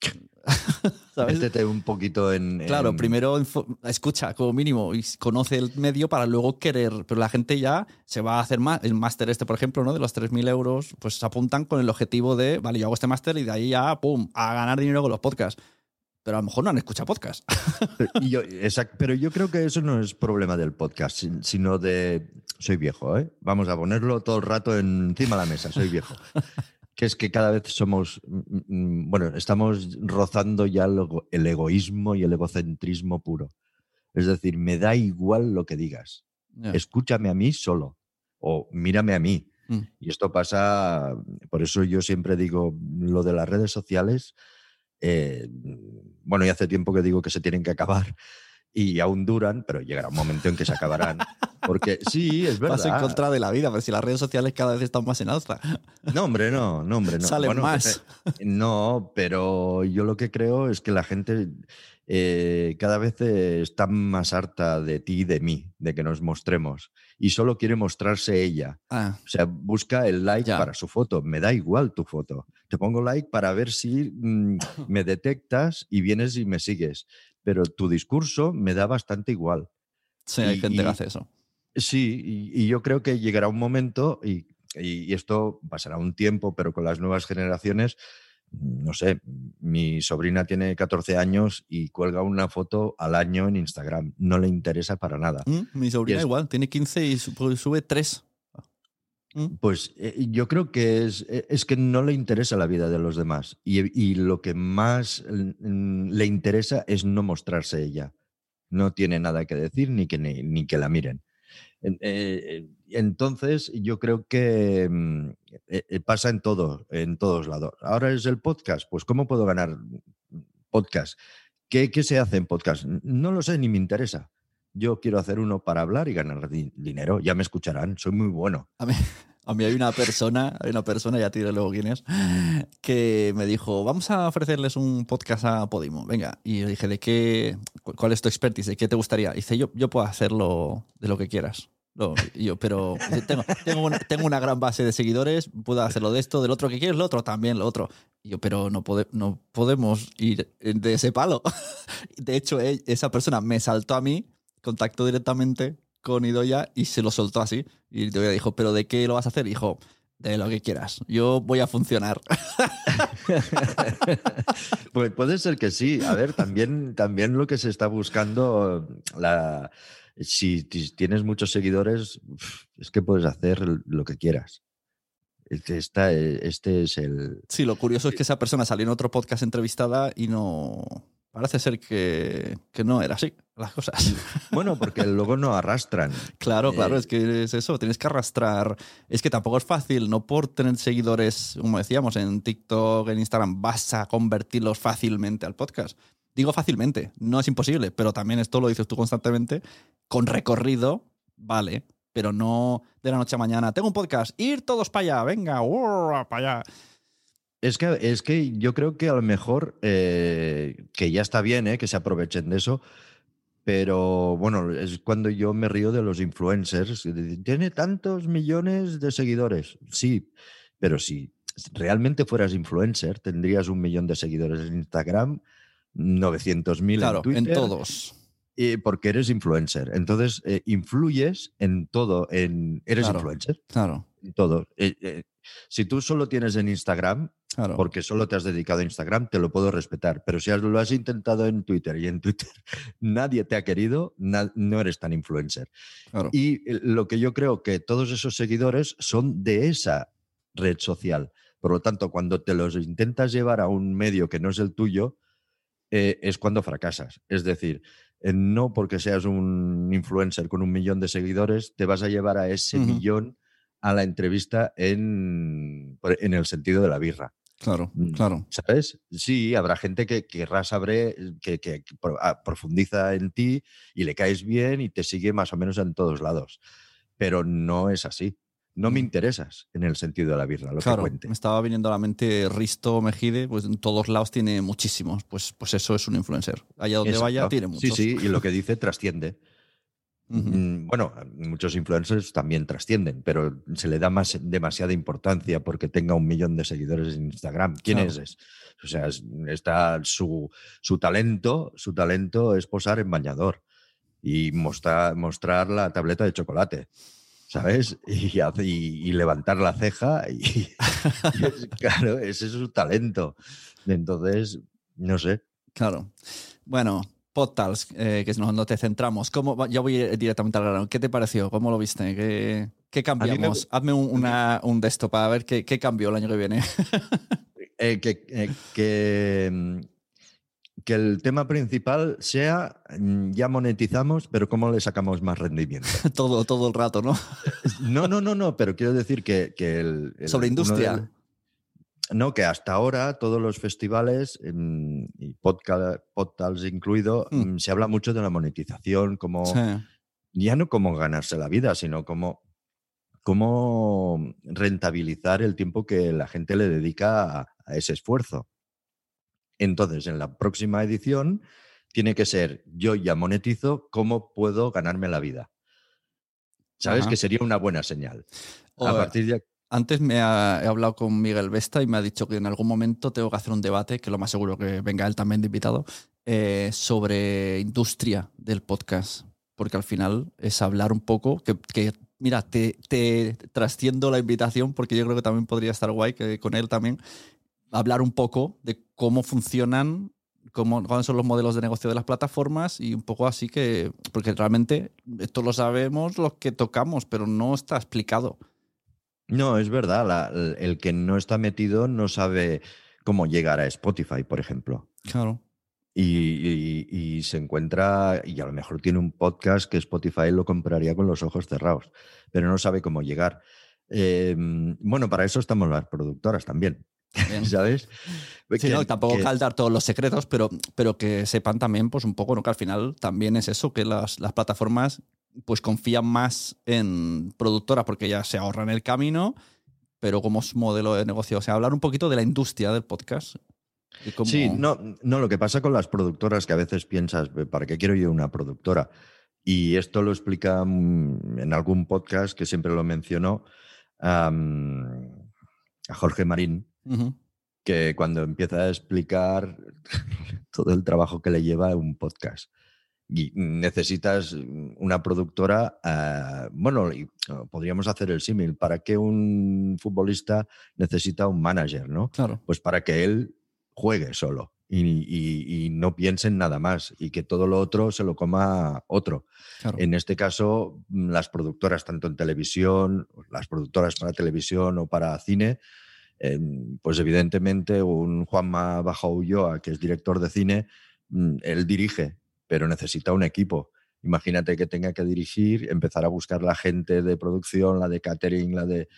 ¿Sabes? Métete un poquito en. Claro, en- primero escucha como mínimo y conoce el medio para luego querer. Pero la gente ya se va a hacer más. El máster este, por ejemplo, ¿no? de los 3.000 euros, pues se apuntan con el objetivo de, vale, yo hago este máster y de ahí ya, pum, a ganar dinero con los podcasts. Pero a lo mejor no han escuchado podcast. Yo- exact- pero yo creo que eso no es problema del podcast, sin- sino de. Soy viejo, ¿eh? Vamos a ponerlo todo el rato encima de la mesa, soy viejo. que es que cada vez somos. mm, mm, Bueno, estamos rozando ya el, ego- el egoísmo y el egocentrismo puro. Es decir, me da igual lo que digas. Ya. Escúchame a mí solo o mírame a mí. Mm. Y esto pasa, por eso yo siempre digo lo de las redes sociales. Eh, bueno, y hace tiempo que digo que se tienen que acabar y aún duran, pero llegará un momento en que se acabarán. Porque sí, es Vas en verdad. contra de la vida, pero si las redes sociales cada vez están más en alza. No, hombre, no, no, hombre, no. Salen Bueno, más. que- No, pero yo lo que creo es que la gente eh, cada vez está más harta de ti y de mí, de que nos mostremos. Y solo quiere mostrarse ella. Ah, O sea, busca el like Ya. para su foto. Me da igual tu foto. Te pongo like para ver si mm, me detectas y vienes y me sigues. Pero tu discurso me da bastante igual. sí, hay Y- gente que hace eso. Sí, y, y yo creo que llegará un momento, y esto pasará un tiempo, pero con las nuevas generaciones, no sé, mi sobrina tiene 14 años y cuelga una foto al año en Instagram. No le interesa para nada. Mm, Mi sobrina es- igual, tiene 15 y su- sube 3. Pues eh, yo creo que es, eh, es que no le interesa la vida de los demás y, y lo que más mm, le interesa es no mostrarse ella. No tiene nada que decir ni que, ni, ni que la miren. Eh, entonces, yo creo que mm, eh, eh, pasa en todo, en todos lados. Ahora es el podcast, pues ¿cómo puedo ganar podcast? ¿Qué, qué se hace en podcast? No lo sé, ni me interesa. Yo quiero hacer uno para hablar y ganar di- dinero. Ya me escucharán, soy muy bueno. A mí, a mí hay una persona, hay una persona, ya te diré luego quién es, que me dijo, vamos a ofrecerles un podcast a Podimo. Venga, y yo dije, ¿de qué? cu- ¿Cuál es tu expertise? ¿De qué te gustaría? Y dice, yo, yo puedo hacerlo de lo que quieras. Y yo, pero tengo, tengo, una, tengo una gran base de seguidores, puedo hacerlo de esto, del otro que quieres, lo otro también, lo otro. Y yo, pero no, pode- no podemos ir de ese palo. De hecho, e- esa persona me saltó a mí, contactó directamente con Idoya y se lo soltó así. Y Idoya dijo, ¿pero de qué lo vas a hacer? Dijo, de lo que quieras. Yo voy a funcionar. Pues puede ser que sí. A ver, también, también lo que se está buscando, la, si ti- tienes muchos seguidores, es que puedes hacer lo que quieras. Este, está- este es el... Sí, lo curioso es que esa persona salió en otro podcast entrevistada y no... Parece ser que, que no era así las cosas. Bueno, porque luego no arrastran. Claro, claro, Eh, es que es eso, tienes que arrastrar. Es que tampoco es fácil, no por tener seguidores, como decíamos, en TikTok, en Instagram, vas a convertirlos fácilmente al podcast. Digo fácilmente, no es imposible, pero también esto lo dices tú constantemente, con recorrido, vale, pero no de la noche a mañana. Tengo un podcast, ir todos para allá, venga, para allá. Es que, es que yo creo que a lo mejor, eh, que ya está bien, eh, que se aprovechen de eso, pero bueno, es cuando yo me río de los influencers. Tiene tantos millones de seguidores. Sí, pero si realmente fueras influencer, tendrías un millón de seguidores en Instagram, 900.000 Claro, en Twitter. en todos. eh, porque eres influencer. Entonces, eh, influyes en todo. En, eres Claro. influencer Claro. en todo. Si tú solo tienes en Instagram, Claro. porque solo te has dedicado a Instagram, te lo puedo respetar. Pero si has- lo has intentado en Twitter y en Twitter nadie te ha querido, no eres tan influencer. claro. Y eh, lo que yo creo que todos esos seguidores son de esa red social. Por lo tanto, cuando te los intentas llevar a un medio que no es el tuyo, eh, es cuando fracasas. Es decir, eh, no porque seas un influencer con un millón de seguidores, te vas a llevar a ese millón a la entrevista en, en el sentido de la birra. Claro, Mm. claro. ¿Sabes? Sí, habrá gente que querrá saber, que, que- que ah, profundiza en ti y le caes bien y te sigue más o menos en todos lados. Pero no es así. No me Mm. interesas en el sentido de la birra, lo Claro, que cuente. me estaba viniendo a la mente Risto Mejide, pues en todos lados tiene muchísimos. Pues, pues eso es un influencer. Allá donde vaya Exacto. tiene muchos. Sí, sí, y lo que dice trasciende. Mm, Bueno, muchos influencers también trascienden, pero se le da más demasiada importancia porque tenga un millón de seguidores en Instagram. ¿Quién Claro. es? O sea, es- está su, su talento, su talento es posar en bañador y mostrar, mostrar la tableta de chocolate. ¿Sabes? Y, hace- y- y levantar la ceja. Y, y es- claro, ese es su talento. Entonces, no sé. Claro. Bueno, Eh, que es donde te centramos. ¿Cómo, ya voy directamente al grano. ¿Qué te pareció? ¿Cómo lo viste? ¿Qué, qué mí me cambiamos? Hazme un, una- un de esto para ver qué, qué cambió el año que viene. Eh, que, eh, que, mm, que el tema principal sea mm, ya monetizamos, pero ¿cómo le sacamos más rendimiento? todo, todo el rato, ¿no? No, no, no, no, pero quiero decir que, que el, el- Sobre industria. No, que hasta ahora todos los festivales, mm, y podcast, podcasts incluido, Mm. mm, se habla mucho de la monetización, como Sí. ya no cómo ganarse la vida, sino cómo, cómo rentabilizar el tiempo que la gente le dedica a, a ese esfuerzo. Entonces, en la próxima edición tiene que ser, yo ya monetizo, ¿cómo puedo ganarme la vida? ¿Sabes? Ajá. Que sería una buena señal. O, a partir de Antes me ha- he hablado con Miguel Vesta y me ha dicho que en algún momento tengo que hacer un debate, que lo más seguro que venga él también de invitado, eh, sobre industria del podcast. Porque al final es hablar un poco, que, que, mira, te, te trasciendo la invitación, porque yo creo que también podría estar guay que con él también, hablar un poco de cómo funcionan, cómo, cuáles son los modelos de negocio de las plataformas y un poco así que, porque realmente esto lo sabemos los que tocamos, pero no está explicado. No, es verdad. la- el- que no está metido no sabe cómo llegar a Spotify, por ejemplo. Claro. Y, y- y se encuentra, y a lo mejor tiene un podcast que Spotify lo compraría con los ojos cerrados, pero no sabe cómo llegar. Eh, bueno, para eso estamos las productoras también, Bien. ¿sabes? Sí, Que- no, tampoco que- cal dar todos los secretos, pero, pero que sepan también, pues un poco, ¿no? Que al final también es eso, que las, las plataformas pues confían más en productoras porque ya se ahorran el camino, pero como es modelo de negocio. O sea, hablar un poquito de la industria del podcast. y cómo- Sí, no, no, lo que pasa con las productoras que a veces piensas, ¿para qué quiero yo una productora? Y esto lo explica mm, en algún podcast que siempre lo mencionó a Jorge Marín, que cuando empieza a explicar todo el trabajo que le lleva un podcast. Y necesitas una productora, ah, bueno, y, ah, podríamos hacer el símil, ¿para qué un futbolista necesita un manager, no? Claro. Pues para que él juegue solo y, y- y no piense en nada más y que todo lo otro se lo coma otro. claro. En este caso, mm, las productoras, tanto en televisión, las productoras para televisión o para cine, em, pues evidentemente un Juanma Bajo Ulloa, que es director de cine, mm, él dirige, pero necesita un equipo. Imagínate que tenga que dirigir, empezar a buscar la gente de producción, la de catering, la de...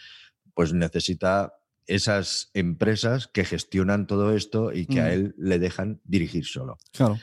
Pues necesita esas empresas que gestionan todo esto y que Mm. a él le dejan dirigir solo. Claro.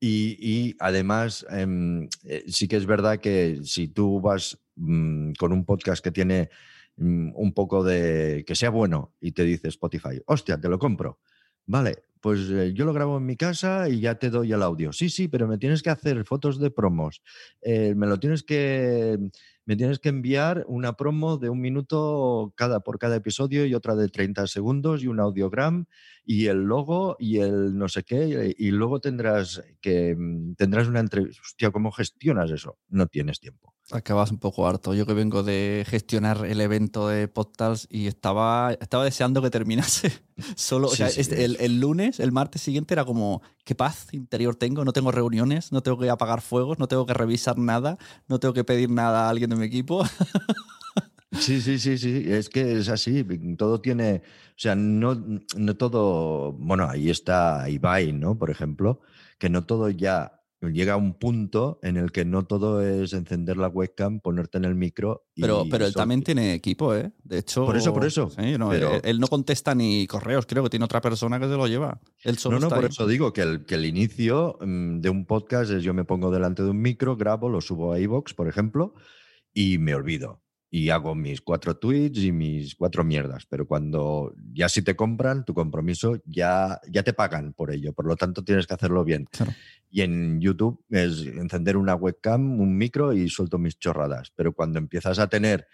Y, y además, em, eh, sí que es verdad que si tú vas mm, con un podcast que tiene mm, un poco de. que sea bueno y te dice Spotify, hostia, te lo compro. Vale, pues eh, yo lo grabo en mi casa y ya te doy el audio. Sí, sí, pero me tienes que hacer fotos de promos. eh, me lo tienes que. Me tienes que enviar una promo de un minuto cada, por cada episodio y otra de 30 segundos y un audiogram y el logo y el no sé qué, y luego tendrás que mm, tendrás una entrevista. Hostia, ¿cómo gestionas eso? No tienes tiempo. Acabas un poco harto. Yo que vengo de gestionar el evento de podcast y estaba, estaba deseando que terminase. Solo, o sea, sí, este- el, el lunes, el martes siguiente era como, qué paz interior tengo, no tengo reuniones, no tengo que apagar fuegos, no tengo que revisar nada, no tengo que pedir nada a alguien de mi equipo. Sí, sí, sí, sí, es que es así, todo tiene, o sea, no, no todo, bueno, ahí está Ibai, ¿no? Por ejemplo, que no todo ya llega un punto en el que no todo es encender la webcam, ponerte en el micro y... Pero, pero él también tiene equipo, ¿eh? De hecho. Por eso, por eso. Sí, no, Pero- él, él no contesta ni correos, creo que tiene otra persona que se lo lleva. Él solo No, no, está por ahí. eso digo que el, que el inicio mm, de un podcast es yo me pongo delante de un micro, grabo, lo subo a iVoox, por ejemplo, y me olvido. Y hago mis cuatro tweets y mis cuatro mierdas. Pero cuando ya si te compran, tu compromiso ya, ya te pagan por ello. Por lo tanto, tienes que hacerlo bien. Claro. Y en YouTube es encender una webcam, un micro y suelto mis chorradas. Pero cuando empiezas a tener,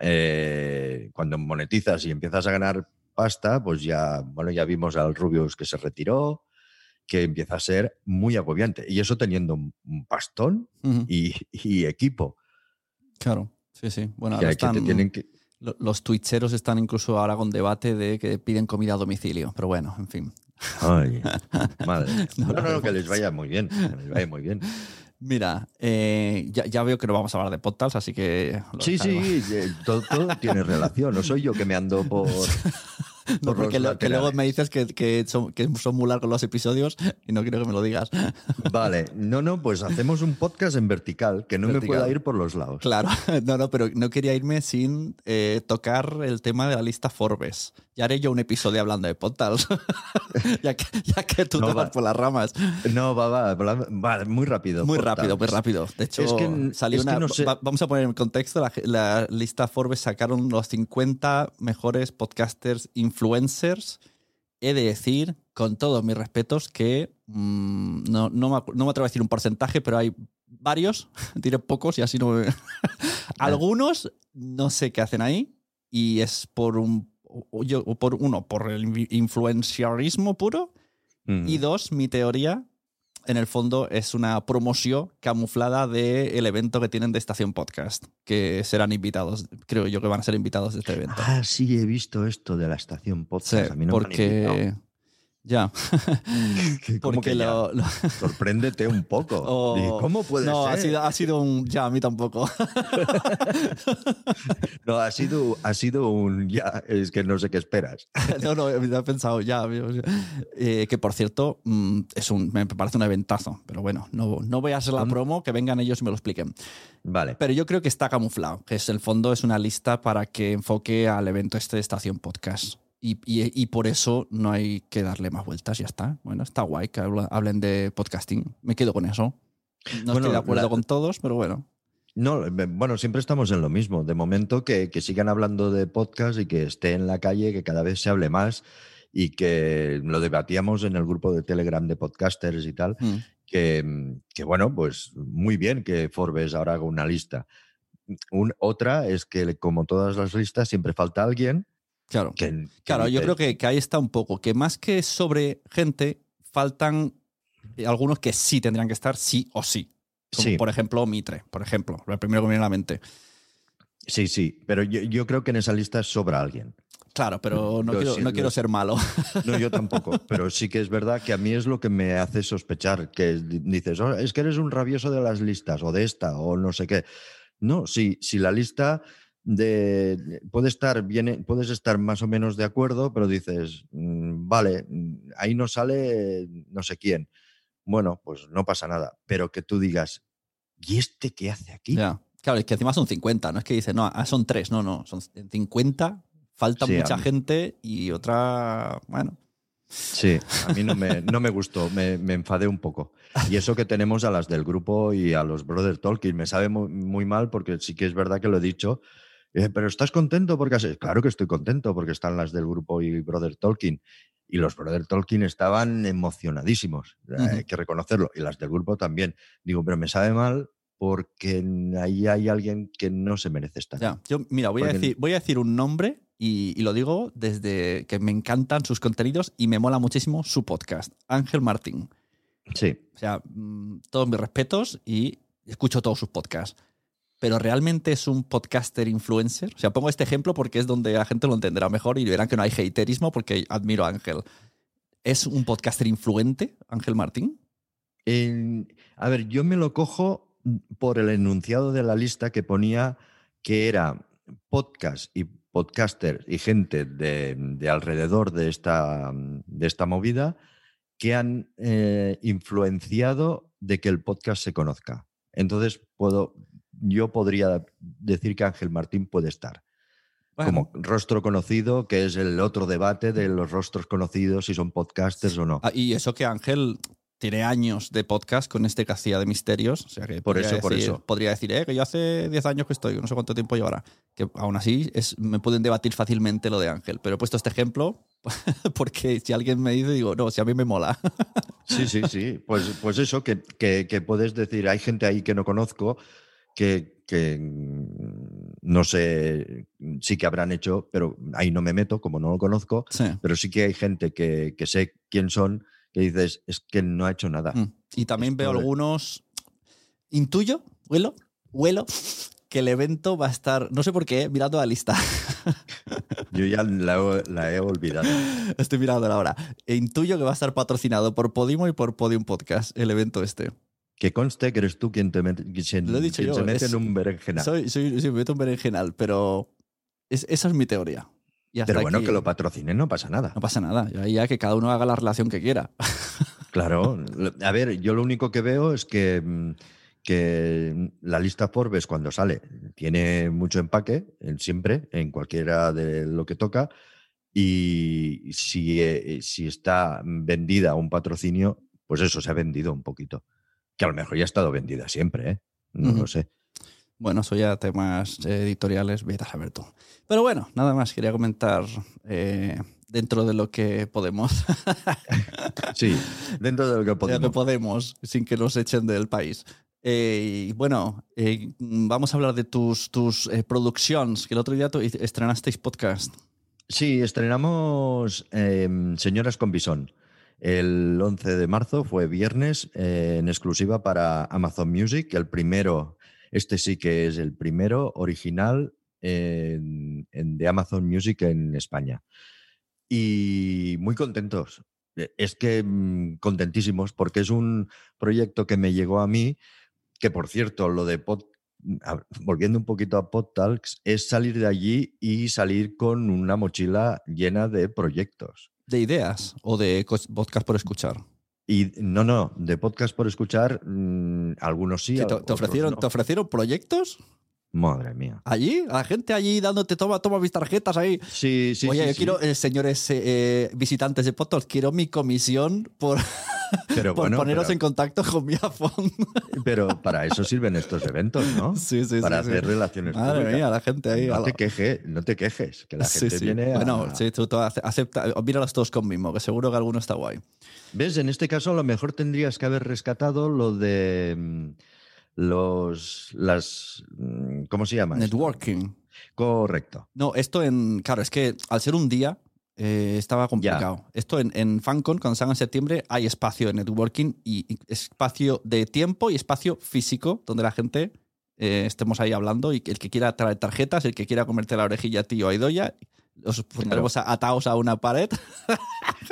eh, cuando monetizas y empiezas a ganar pasta, pues ya, bueno, ya vimos al Rubius que se retiró, que empieza a ser muy agobiante. Y eso teniendo un pastón y, y equipo. Claro. Sí, sí. Bueno, que, ahora que te están- tienen que... lo- los twitcheros están incluso ahora con debate de que piden comida a domicilio. Pero bueno, en fin. Ay, madre. No, No, no, que les vaya muy bien. Que les vaya muy bien. Mira, eh, ya, ya veo que no vamos a hablar de podcasts, así que. Sí, sí, eh, todo, todo tiene relación. No soy yo que me ando por. No, por porque los lo- que luego me dices que, que son, que son muy largos los episodios y no quiero que me lo digas. Vale, no, no, pues hacemos un podcast en vertical, que no me pueda ir por los lados. Claro, no, no, pero no quería irme sin eh, tocar el tema de la lista Forbes. Ya haré yo un episodio hablando de podcasts, ya, que, ya que tú No, te vas va. por las ramas. No, va, va, va, va, muy rápido. Muy rápido, muy rápido. De hecho, Es que- salió es una. no sé- va- Vamos a poner en contexto: la, la lista Forbes sacaron los 50 mejores podcasters influencers. He de decir, con todos mis respetos, que mm, no, no, me, no me atrevo a decir un porcentaje, pero hay varios, diré pocos y así no me... Algunos no sé qué hacen ahí y es por un. o- yo- o por uno, por el influenciarismo puro Mm. y dos, mi teoría, en el fondo, es una promoción camuflada del evento que tienen de Estación Podcast, que serán invitados, creo yo que van a ser invitados de este evento. Ah, sí, he visto esto de la estación podcast. Sí, a mí no me han invitado. porque... Ya, ¿Cómo porque lo... lo- Sorpréndete un poco. o- ¿Cómo puede no, ser? ha sido, ha sido un... Ya, a mí tampoco. No, ha sido, ha sido un. Ya, es que no sé qué esperas. no, no, me he pensado ya. Eh, que por cierto, mm, es un, me parece un eventazo, pero bueno, no, no voy a hacer la promo, que vengan ellos y me lo expliquen. Vale. Pero yo creo que está camuflado, que es el fondo es una lista para que enfoque al evento este de Estación Podcast. Y, y- y por eso no hay que darle más vueltas, ya está. Bueno, está guay que hablen de podcasting. Me quedo con eso. No Bueno, estoy de acuerdo la- con todos, pero bueno. No, eh, bueno, siempre estamos en lo mismo. De momento que, que sigan hablando de podcast y que esté en la calle, que cada vez se hable más y que lo debatíamos en el grupo de Telegram de podcasters y tal, Mm. que, que, bueno, pues muy bien que Forbes ahora haga una lista. Un- otra es que, como todas las listas, siempre falta alguien Claro. que... que Claro, yo creo que, que ahí está un poco, que más que sobre gente, faltan eh, algunos que sí tendrían que estar sí o sí. Como Sí. por ejemplo Mitre, por ejemplo, el primero que me viene a la mente. Sí, sí, pero yo, yo creo que en esa lista sobra alguien. Claro, pero no, Yo quiero, sí no lo- quiero ser malo. No, yo tampoco, pero sí que es verdad que a mí es lo que me hace sospechar, que dices, "Oh, es que eres un rabioso de las listas o de esta o no sé qué. No, si, si la lista de puede estar bien, puedes estar más o menos de acuerdo, pero dices, "Mm, vale, mm, ahí no sale no sé quién. Bueno, pues no pasa nada, pero que tú digas, ¿y este qué hace aquí? Ya. Claro, es que encima son 50, no es que dice, no, ah, son tres, no, no, son 50, falta Sí, mucha gente y otra, bueno, Sí, a mí no me, no me gustó, me, me enfadé un poco. Y eso que tenemos a las del grupo y a los Brother Tolkien, me sabe muy, muy mal porque sí que es verdad que lo he dicho, eh, pero ¿estás contento? porque has-?" Claro que estoy contento porque están las del grupo y Brother Tolkien. Y los Brother Tolkien estaban emocionadísimos, eh, hay que reconocerlo, y las del grupo también. Digo, pero me sabe mal porque ahí hay alguien que no se merece estar. ya. Yo, mira, voy a, decir, voy a decir un nombre y, y lo digo desde que me encantan sus contenidos y me mola muchísimo su podcast, Ángel Martín. Sí, O sea, mm, todos mis respetos y escucho todos sus podcasts. Pero realmente es un podcaster influencer. O sea, pongo este ejemplo porque es donde la gente lo entenderá mejor y verán que no hay haterismo porque admiro a Ángel. ¿Es un podcaster influente, Ángel Martín? A ver, yo me lo cojo por el enunciado de la lista que ponía que era podcast y podcaster y gente de, de alrededor de esta, de esta movida que han eh, influenciado de que el podcast se conozca. Entonces, puedo, yo podría decir que Ángel Martín puede estar Bueno, como rostro conocido, que es el otro debate de los rostros conocidos, si son podcasters o no. ah, y eso que Ángel tiene años de podcast con este que hacía de misterios. O sea que Por eso, por decir- eso. Podría decir, eh, que yo hace 10 años que estoy, no sé cuánto tiempo llevará. Que aún así es, me pueden debatir fácilmente lo de Ángel. Pero he puesto este ejemplo porque si alguien me dice, digo, no, si a mí me mola. Sí, sí, sí. Pues, pues eso, que, que- que puedes decir, hay gente ahí que no conozco, que, que, mm, no sé, sí que habrán hecho, pero ahí no me meto, como no lo conozco, Sí. pero sí que hay gente que, que sé quién son, que dices, es que no ha hecho nada. Mm. Y también veo algunos. Intuyo, huelo, huelo, que el evento va a estar. No sé por qué, mirando la lista. Yo ya la, he- la he olvidado. Estoy mirando ahora. E intuyo que va a estar patrocinado por Podimo y por Podium Podcast, el evento este. Que conste que eres tú quien, te mete, quien Lo he dicho quien yo, se mete es- en un berenjenal. Soy, soy, me meto un berenjenal, pero es- esa es mi teoría. Y Pero bueno, aquí que lo patrocinen, no pasa nada. No pasa nada. Ya, ya que cada uno haga la relación que quiera. Claro, a ver, yo lo único que veo es que, mm, que la lista Forbes cuando sale tiene mucho empaque, siempre, en cualquiera de lo que toca, y si, eh, si está vendida un patrocinio, pues eso se ha vendido un poquito. Que a lo mejor ya ha estado vendida siempre, ¿eh? No lo sé. Bueno, eso ya temas editoriales, vete a saber tú. Pero bueno, nada más quería comentar eh, dentro de lo que podemos. Sí, dentro de lo que de lo que podemos. podemos, sin que nos echen del país. Eh, y bueno, eh, vamos a hablar de tus, tus producciones, que el otro día tú estrenasteis podcast. Sí, estrenamos em, Señoras con Bisón. El 11 de marzo fue viernes eh, en exclusiva para Amazon Music. El primero, este sí que es el primero original en- de Amazon Music en España. Y muy contentos. Eh, Es que mm, contentísimos porque es un proyecto que me llegó a mí, que por cierto, lo de pod, volviendo un poquito a PodTalks, es salir de allí y salir con una mochila llena de proyectos. ¿De ideas o de podcast por escuchar? Y no, no, de podcast por escuchar, mm, algunos sí. Sí, ¿Te, ofrecieron, no. ¿Te ofrecieron proyectos? Madre mía. ¿Allí? ¿A la gente allí dándote, toma, toma mis tarjetas ahí? Sí, sí, Oye, sí, yo sí. quiero, eh, señores eh, visitantes de podcast, quiero mi comisión por, Pero por bueno, poneros pero, en contacto con mi iPhone. pero para eso sirven estos eventos, ¿no? sí, sí, para sí, hacer sí. relaciones Madre públicas. mía, la gente ahí. No te quejes, no te quejes, que la gente sí. viene a... Bueno, sí, tú, tú ace- acepta, míralos todos con mimo, que seguro que alguno está guay. ¿Ves? En este caso a lo mejor tendrías que haber rescatado lo de mm, los... las... mm, ¿Cómo se llama? esto? Networking. Correcto. No, esto en. Claro, es que al ser un día eh, estaba complicado. Esto en, en FanCon, cuando salga en septiembre, hay espacio de networking y y espacio de tiempo y espacio físico donde la gente eh, estemos ahí hablando y el que quiera traer tarjetas, el que quiera comerte la orejilla a ti o a Idoya, os pondremos atados a una pared.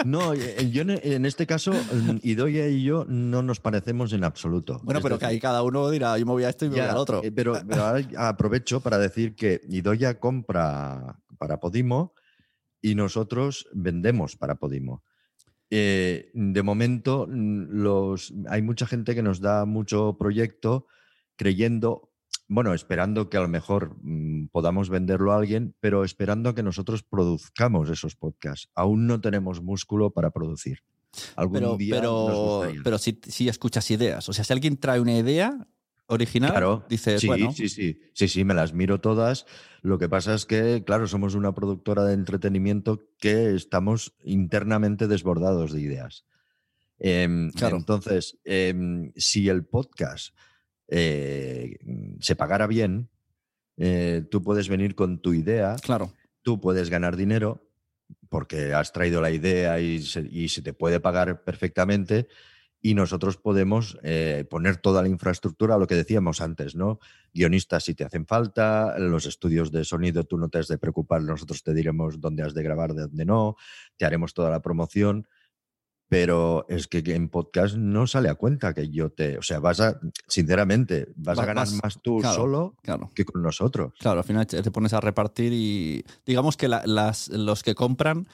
No, eh, yo en este caso, mm, Idoia y yo no nos parecemos en absoluto. Bueno, Es pero que ahí cada uno dirá, yo me voy a esto y me voy al otro. eh, Pero, pero ahora aprovecho para decir que Idoya compra para Podimo y nosotros vendemos para Podimo. Eh, de momento, mm, los, hay mucha gente que nos da mucho proyecto creyendo, bueno, esperando que a lo mejor mm, podamos venderlo a alguien, pero esperando que nosotros produzcamos esos podcasts. Aún no tenemos músculo para producir. Algún pero día nos pero, gustaría. pero si, si escuchas ideas. O sea, si alguien trae una idea original, Claro, dices, sí, bueno, sí, sí, sí, sí, me las miro todas. Lo que pasa es que, claro, somos una productora de entretenimiento que estamos internamente desbordados de ideas. Em, Claro. Entonces, em, si el podcast eh, se pagara bien, eh, tú puedes venir con tu idea, claro. tú puedes ganar dinero porque has traído la idea y se, y se te puede pagar perfectamente y nosotros podemos eh, poner toda la infraestructura, lo que decíamos antes, ¿no? Guionistas si te hacen falta, los estudios de sonido tú no te has de preocupar, nosotros te diremos dónde has de grabar, de dónde no, te haremos toda la promoción, pero es que en podcast no sale a cuenta que yo te, o sea, vas a, sinceramente, vas a ganar más tú solo que con nosotros. Claro, al final te pones a repartir y digamos que las, los que compran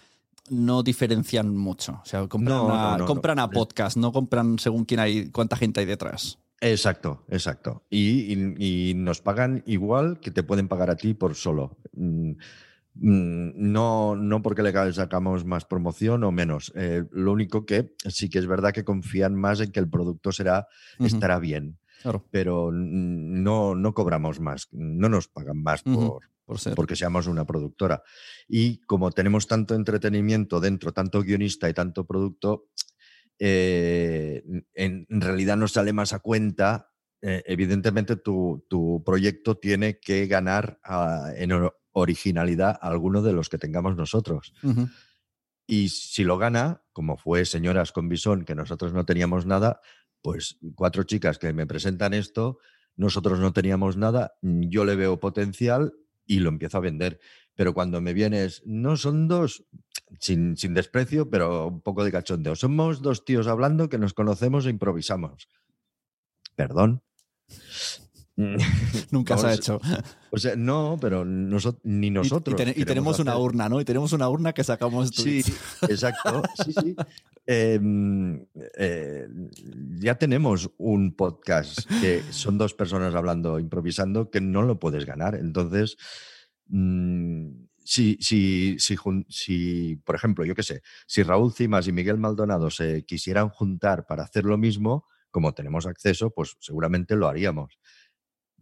no diferencian mucho. O sea, compran, a, podcast, no compran según quién hay, cuánta gente hay detrás. Exacto, exacto. Y, nos pagan igual que te pueden pagar a ti por solo. Mm, no, no porque le sacamos más promoción o menos. Eh, lo único que sí que es verdad que confían más en que el producto será, estará bien. Pero no, no cobramos más, no nos pagan más por, porque seamos una productora. Y como tenemos tanto entretenimiento dentro, tanto guionista y tanto producto, eh, en, realidad nos sale más a cuenta. Eh, evidentemente, tu, proyecto tiene que ganar ah, en originalidad a alguno de los que tengamos nosotros. Y si lo gana, como fue Señoras con Bisón, que nosotros no teníamos nada, pues cuatro chicas que me presentan esto, nosotros no teníamos nada, yo le veo potencial y lo empiezo a vender. Pero cuando me vienes, no son dos, sin, desprecio, pero un poco de cachondeo. Somos dos tíos hablando que nos conocemos e improvisamos. Perdón. Nunca se ha hecho. O sea, no, pero ni nosotros. Y, tenemos una urna, ¿no? Y tenemos una urna que sacamos Sí, exacto. Sí, sí. Em, eh, ya tenemos un podcast que son dos personas hablando, improvisando, que no lo puedes ganar. Entonces, mm, si, si, si, si, por ejemplo, yo qué sé, si Raúl Cimas y Miguel Maldonado se quisieran juntar para hacer lo mismo, como tenemos acceso, pues seguramente lo haríamos.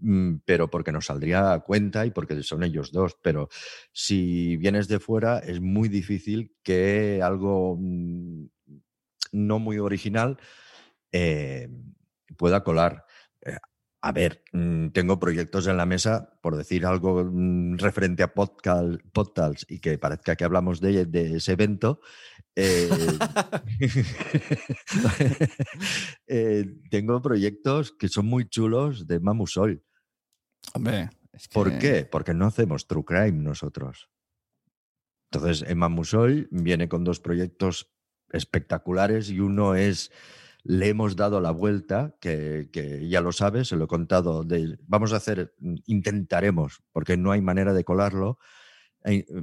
Mm, pero porque nos saldría a cuenta y porque son ellos dos. Pero si vienes de fuera, es muy difícil que algo mm, no muy original eh, pueda colar. Eh, a ver, mm, tengo proyectos en la mesa, por decir algo referente a podcast, y que parezca que hablamos de, ese evento. Eh, tengo proyectos que son muy chulos de Mamusol. Hombre, ¿Por qué? Porque no hacemos true crime nosotros. Entonces, Emma Musol viene con dos proyectos espectaculares y uno es le hemos dado la vuelta, que, ya lo sabes, se lo he contado, de, vamos a hacer, intentaremos, porque no hay manera de colarlo, eh,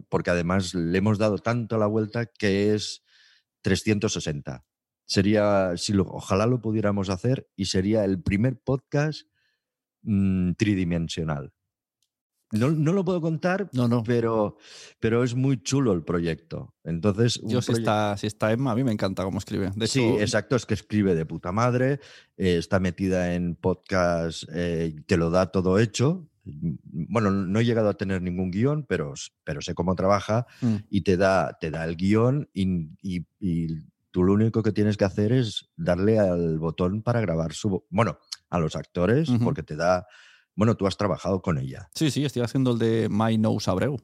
porque además le hemos dado tanto la vuelta que es 360. Sería, si lo, ojalá lo pudiéramos hacer, y sería el primer podcast mm, tridimensional. No, lo puedo contar, no, no. Pero, pero es muy chulo el proyecto. Entonces, Yo, si, está, si está Emma, a mí me encanta cómo escribe. sí, exacto, es que escribe de puta madre, eh, está metida en podcast, eh, te lo da todo hecho. Bueno, no he llegado a tener ningún guion, pero, pero sé cómo trabaja mm. y te da, te da el guion y, tú lo único que tienes que hacer es darle al botón para grabar su... Bueno, a los actores, porque te da bueno, tú has trabajado con ella. Sí, sí, estoy haciendo el de My Nose Abreu.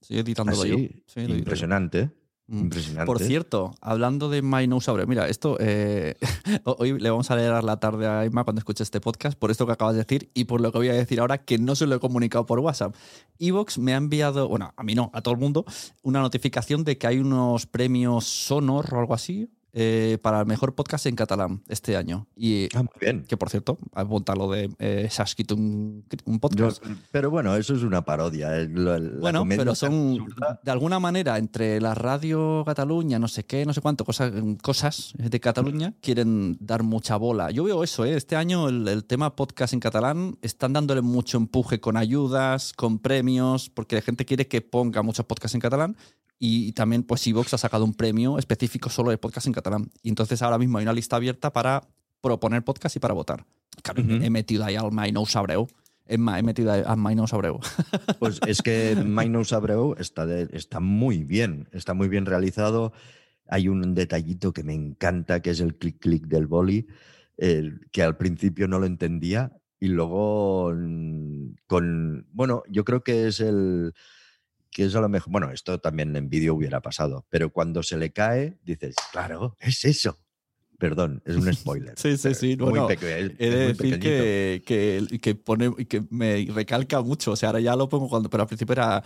Estoy editándolo ¿Ah, yo. Sí, Impresionante. Mm. Impresionante. Por cierto, hablando de My Nose Abreu, mira, esto eh, hoy le vamos a leer la tarde a Emma cuando escuche este podcast, por esto que acabas de decir y por lo que voy a decir ahora, que no se lo he comunicado por WhatsApp. Evox me ha enviado, bueno, a mí no, a todo el mundo, una notificación de que hay unos premios Sonor o algo así, eh, para el mejor podcast en catalán este año. Y, ah, muy bien. Que por cierto, apunta lo de eh, un, podcast. pero bueno, eso es una parodia. Eh, bueno, pero son de alguna manera entre la radio Cataluña, no sé qué, no sé cuánto, cosas, cosas de Cataluña, quieren dar mucha bola. Yo veo eso, este año el, el tema podcast en catalán están dándole mucho empuje con ayudas, con premios, porque la gente quiere que ponga muchos podcasts en catalán y también, pues, Evox ha sacado un premio específico solo de podcast en catalán. Y entonces ahora mismo hay una lista abierta para proponer podcast y para votar. Claro, he metido ahí al My No Sabreu. He metido al My No Sabreu. Pues es que My No Sabreu está, está muy bien, está muy bien realizado. Hay un detallito que me encanta, que es el clic-clic del boli, que al principio no lo entendía. Y luego, mm, con. Bueno, yo creo que es el que es a lo mejor, bueno, esto también en vídeo hubiera pasado, pero cuando se le cae, dices, claro, es eso. Perdón, es un spoiler. Sí, sí, sí. Muy Bueno, peque- es- He de decir que, que, que pone, que me recalca mucho. O sea, ahora ya lo pongo cuando, pero al principio era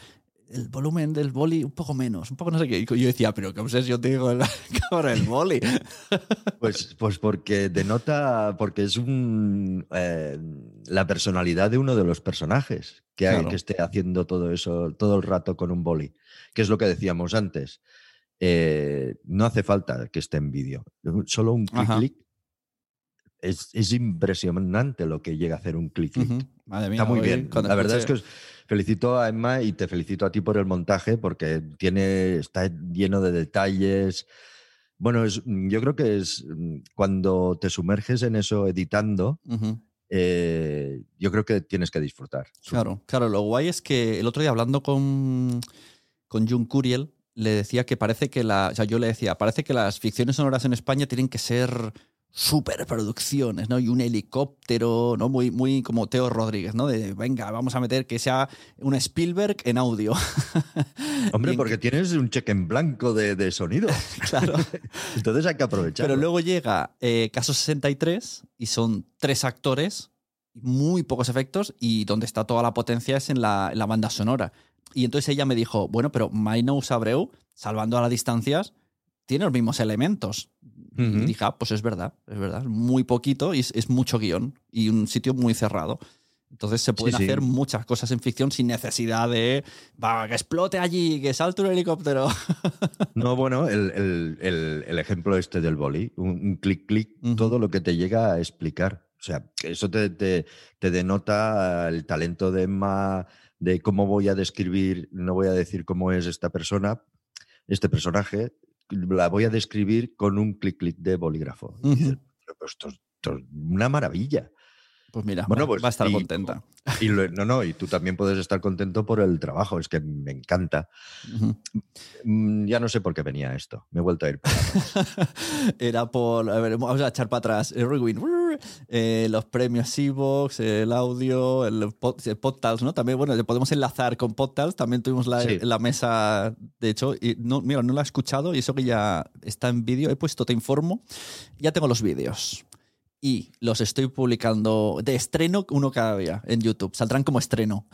el volumen del boli un poco menos, un poco no sé qué. Y yo decía, pero qué obsesión tengo con el, con el boli. Pues, pues porque denota, porque es un, eh, la personalidad de uno de los personajes que, hay- Claro. que esté haciendo todo eso todo el rato con un boli, que es lo que decíamos antes. Eh, no hace falta que esté en vídeo, solo un clic. Es, es impresionante lo que llega a hacer un clic mía, Está muy bien. cuando La verdad es que felicito a Emma y te felicito a ti por el montaje porque tiene, está lleno de detalles. Bueno, es, yo creo que es mm, cuando te sumerges en eso editando, eh, yo creo que tienes que disfrutar. Claro, claro. Lo guay es que el otro día hablando con, con Jun Curiel, le decía que parece que la. O sea, yo le decía, parece que las ficciones sonoras en España tienen que ser superproducciones, ¿no? Y un helicóptero, ¿no? Muy, muy como Teo Rodríguez, ¿no? De venga, vamos a meter que sea un Spielberg en audio. Hombre, en- porque tienes un cheque en blanco de, de sonido. Claro. Entonces hay que aprovechar. Pero luego llega eh, Caso 63 y son tres actores, muy pocos efectos y donde está toda la potencia es en la, en la banda sonora. Y entonces ella me dijo, bueno, pero My Nose Abreu, salvando a las distancias, tiene los mismos elementos. Y Ujú. dije, ah, pues es verdad, es verdad, muy poquito y es, es mucho guion y un sitio muy cerrado. Entonces se pueden sí. hacer muchas cosas en ficción sin necesidad de, va, que explote allí, que salte un helicóptero. No, bueno, el, el- el- el ejemplo este del boli, un, un clic, clic, todo lo que te llega a explicar. O sea, eso te, te- te denota el talento de Emma, de cómo voy a describir, no voy a decir cómo es esta persona, este personaje, la voy a describir con un clic, clic de bolígrafo. Y Ujú. dices, "Pero esto, es- esto es una maravilla. Pues mira, Bueno, pues, va a estar y- contenta. Y lo- no, no, y tú también puedes estar contento por el trabajo, es que me encanta. Mm, Ya no sé por qué venía esto, me he vuelto a ir. por la Era por. A ver, vamos a echar para atrás. El. Eh, los premios Evox, el audio, el, pod, el Podtals, ¿no? También, bueno, podemos enlazar con Podtals. También tuvimos la, Sí. la mesa, de hecho, y no, mira, no la he escuchado y eso que ya está en vídeo. He puesto, te informo. Ya tengo los vídeos. Y los estoy publicando de estreno uno cada día en YouTube. Saldrán como estreno.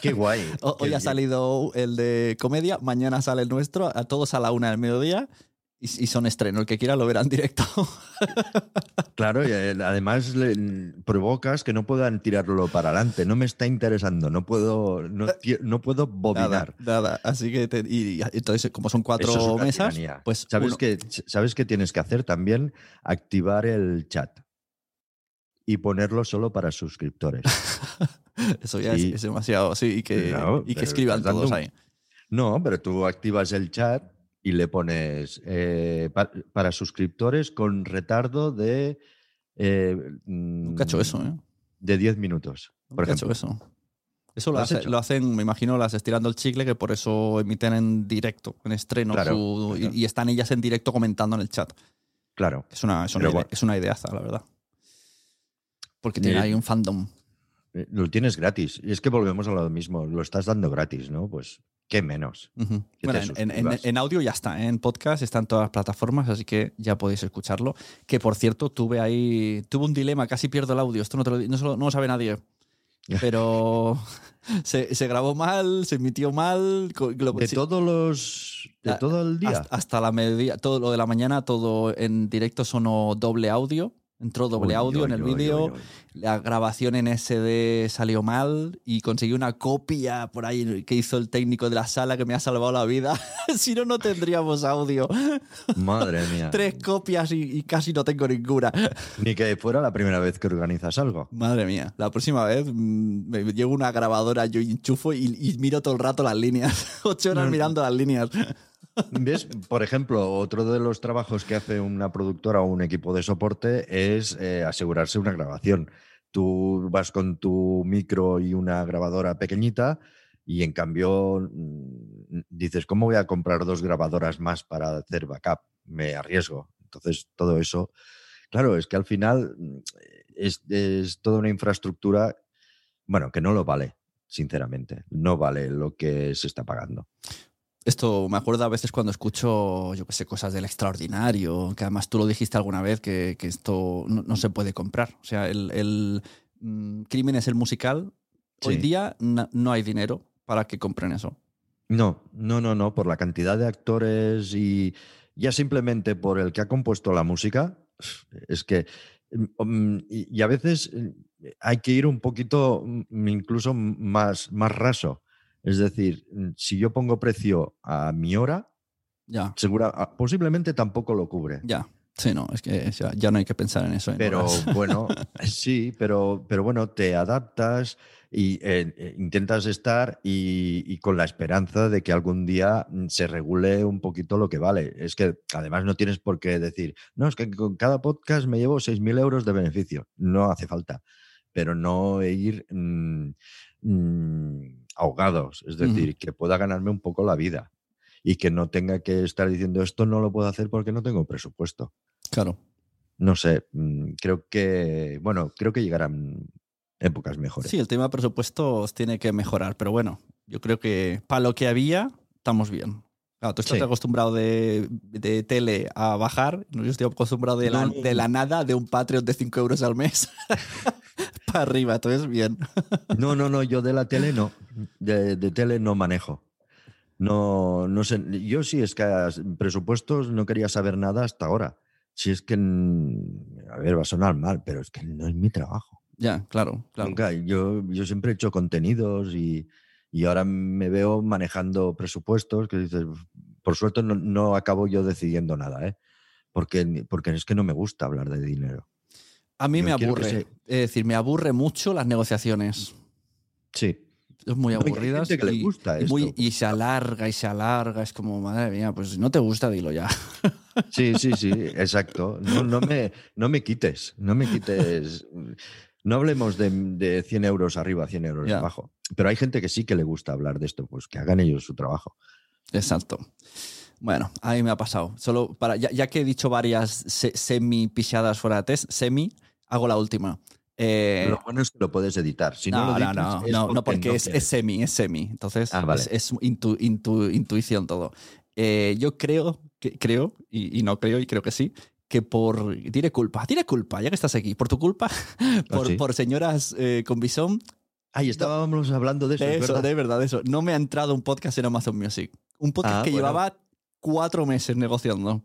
Qué guay. O- Qué Hoy ha salido el de comedia, mañana sale el nuestro, a todos a la una del mediodía y, son estreno. El que quiera lo verá en directo. Claro, y eh, además le- provocas que no puedan tirarlo para adelante. No me está interesando, no puedo, no, no puedo nada, bobinar. nada. Así que, te- y, entonces, como son cuatro es mesas, tiranía. pues ¿Sabes, uno- qué, ¿Sabes qué tienes que hacer también? Activar el chat y ponerlo solo para suscriptores. eso ya Sí. es, es demasiado. Sí, y que, No, y que escriban todos ahí. No, pero tú activas el chat y le pones eh, pa- para suscriptores con retardo de... eh, Nunca he hecho eso, ¿eh? De 10 minutos, por Nunca he hecho ejemplo. eso. Eso lo, ¿Lo has hace- hecho? lo hacen, me imagino, las estirando el chicle, que por eso emiten en directo, en estreno, Claro, su- y- claro. Y, están ellas en directo comentando en el chat. Claro. Es una, es una, idea- es una ideaza, la verdad. Porque tiene Eh, ahí un fandom. Eh, Lo tienes gratis. Y es que volvemos a lo mismo. Lo estás dando gratis, ¿no? Pues, ¿qué menos? Bueno, en, audio ya está, ¿eh? en podcast está en todas las plataformas, así que ya podéis escucharlo. Que por cierto, tuve ahí, tuve un dilema, casi pierdo el audio, esto no, te lo, no, no lo sabe nadie. Pero se, se grabó mal, se emitió mal. lo- De sí, todos los. De Ah, todo el día. hasta, hasta la mediodía, todo lo de la mañana, todo en directo sonó doble audio. Entró doble Uy, audio en el vídeo. La grabación en SD salió mal y conseguí una copia por ahí que hizo el técnico de la sala que me ha salvado la vida. si no, no tendríamos audio. Madre mía. Tres copias y, y casi no tengo ninguna. Ni que fuera la primera vez que organizas algo. Madre mía, la próxima vez mm, me llevo una grabadora, yo enchufo y, y miro todo el rato las líneas. Ocho horas No, no. mirando las líneas. ¿Ves? Por ejemplo, otro de los trabajos que hace una productora o un equipo de soporte es eh, asegurarse una grabación. Tú vas con tu micro y una grabadora pequeñita y en cambio mm, dices, ¿cómo voy a comprar dos grabadoras más para hacer backup? Me arriesgo. Entonces, todo eso, claro, es que al final mm, es, es toda una infraestructura, bueno, que no lo vale, sinceramente. No vale lo que se está pagando. Esto me acuerdo a veces cuando escucho, yo qué sé, cosas del extraordinario, que además tú lo dijiste alguna vez, que, que esto no, no se puede comprar. O sea, el, el mm, crimen es el musical. Hoy día na- no hay dinero para que compren eso. No, no, no, no, por la cantidad de actores y ya simplemente por el que ha compuesto la música, es que, mm, y y a veces eh, hay que ir un poquito mm, incluso más, más raso. Es decir, mm, si yo pongo precio a mi hora, Ya, segura, ah, posiblemente tampoco lo cubre. ya. Sí, no, es que ya, ya no hay que pensar en eso. en Pero horas. bueno, sí, pero, pero bueno, te adaptas y eh, eh, intentas estar y, y con la esperanza de que algún día mm, se regule un poquito lo que vale. Es que además no tienes por qué decir, no, es que con cada podcast me llevo 6.000 euros de beneficio. No hace falta, pero no ir mm, ahogados, es decir, que pueda ganarme un poco la vida y que no tenga que estar diciendo esto no lo puedo hacer porque no tengo presupuesto Claro. no sé, mm, creo que, bueno, creo que llegarán épocas mejores. Sí, el tema de presupuestos tiene que mejorar, pero bueno, yo creo que para lo que había, estamos bien. Claro, tú estás Sí. acostumbrado de, de tele a bajar, yo estoy acostumbrado de la, de la nada, de un Patreon de 5 euros al mes para arriba, entonces bien. No, no, no, yo de la tele no, de, de tele no manejo. No, no sé, yo sí es que presupuestos no quería saber nada hasta ahora. Si es que, a ver, va a sonar mal, pero es que no es mi trabajo. Ya, claro, claro. Nunca, yo, yo siempre he hecho contenidos y, y ahora me veo manejando presupuestos que dices, por suerte no, no acabo yo decidiendo nada, ¿eh? Porque, porque es que no me gusta hablar de dinero. A mí yo me aburre, se- es decir, me aburre mucho las negociaciones. Sí. Es muy hay aburridas gente que le y, gusta y muy- esto. y se alarga y se alarga, es como, madre mía, pues si no te gusta, dilo ya. Sí, sí, sí, exacto. No, no, me, no me quites, no me quites. No hablemos de, de 100 euros arriba, 100 euros abajo. Pero hay gente que sí que le gusta hablar de esto, pues que hagan ellos su trabajo. Exacto. Bueno, a mí me ha pasado. Solo para, ya, ya que he dicho varias se- semi pisadas fuera de test, semi, hago la última. Eh, Lo bueno es que lo puedes editar. Si no, no, lo editas, no, es no, no, porque es, semi, es semi. Entonces, Ah, vale. es, es intu- intu- intuición todo. Eh, yo creo, que, creo y, y no creo, y creo que sí, que por. Tiene culpa, tiene culpa, ya que estás aquí. Por tu culpa, por, Ah, sí? por señoras eh, con bisón, Ay, estábamos hablando de eso. de eso, verdad. de verdad, de eso. No me ha entrado un podcast en Amazon Music. Un podcast Ah, que bueno. llevaba cuatro meses negociando.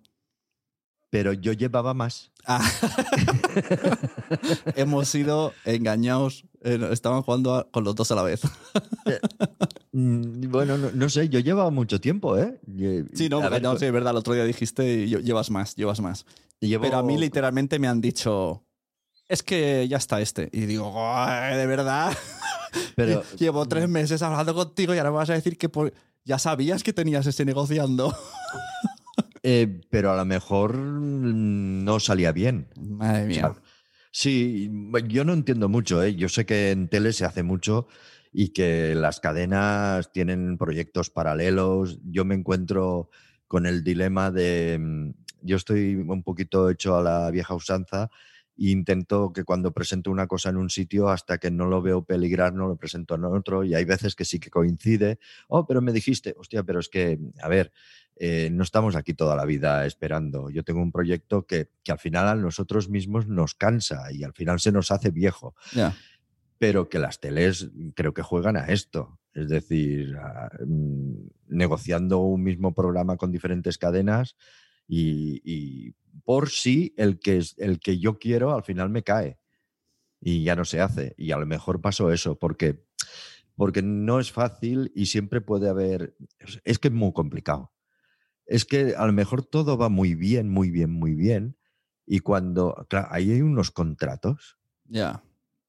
Pero yo llevaba más. Ah. Hemos sido engañados. eh, estaban jugando a- con los dos a la vez. Mm, Bueno, no, no sé, yo llevaba mucho tiempo, ¿eh? Sí, no, ver, no, sí, es verdad. El otro día dijiste lle- llevas más, llevas más. llevo- Pero a mí literalmente me han dicho, es que ya está este. Y digo, "Ay, de verdad. pero- Llevo tres meses hablando contigo y ahora me vas a decir que por- ya sabías que tenías ese negociando. eh, pero a lo mejor no salía bien. Madre mía. sea, Sí, yo no entiendo mucho, ¿eh? Yo sé que en tele se hace mucho y que las cadenas tienen proyectos paralelos. Yo me encuentro con el dilema de... mm, Yo estoy un poquito hecho a la vieja usanza e intento que cuando presento una cosa en un sitio, hasta que no lo veo peligrar, no lo presento en otro. Y hay veces que sí que coincide. Oh, pero me dijiste, hostia, pero es que, a ver, eh, no estamos aquí toda la vida esperando. Yo tengo un proyecto que, que al final a nosotros mismos nos cansa y al final se nos hace viejo, pero que las teles creo que juegan a esto. Es decir, a- mm, negociando un mismo programa con diferentes cadenas y, y por si el que, es- el que yo quiero al final me cae y ya no se hace. Y a lo mejor pasó eso porque, porque no es fácil y siempre puede haber... Es que es muy complicado es que a lo mejor todo va muy bien, muy bien, muy bien. Y cuando, claro, ahí hay unos contratos, Ya.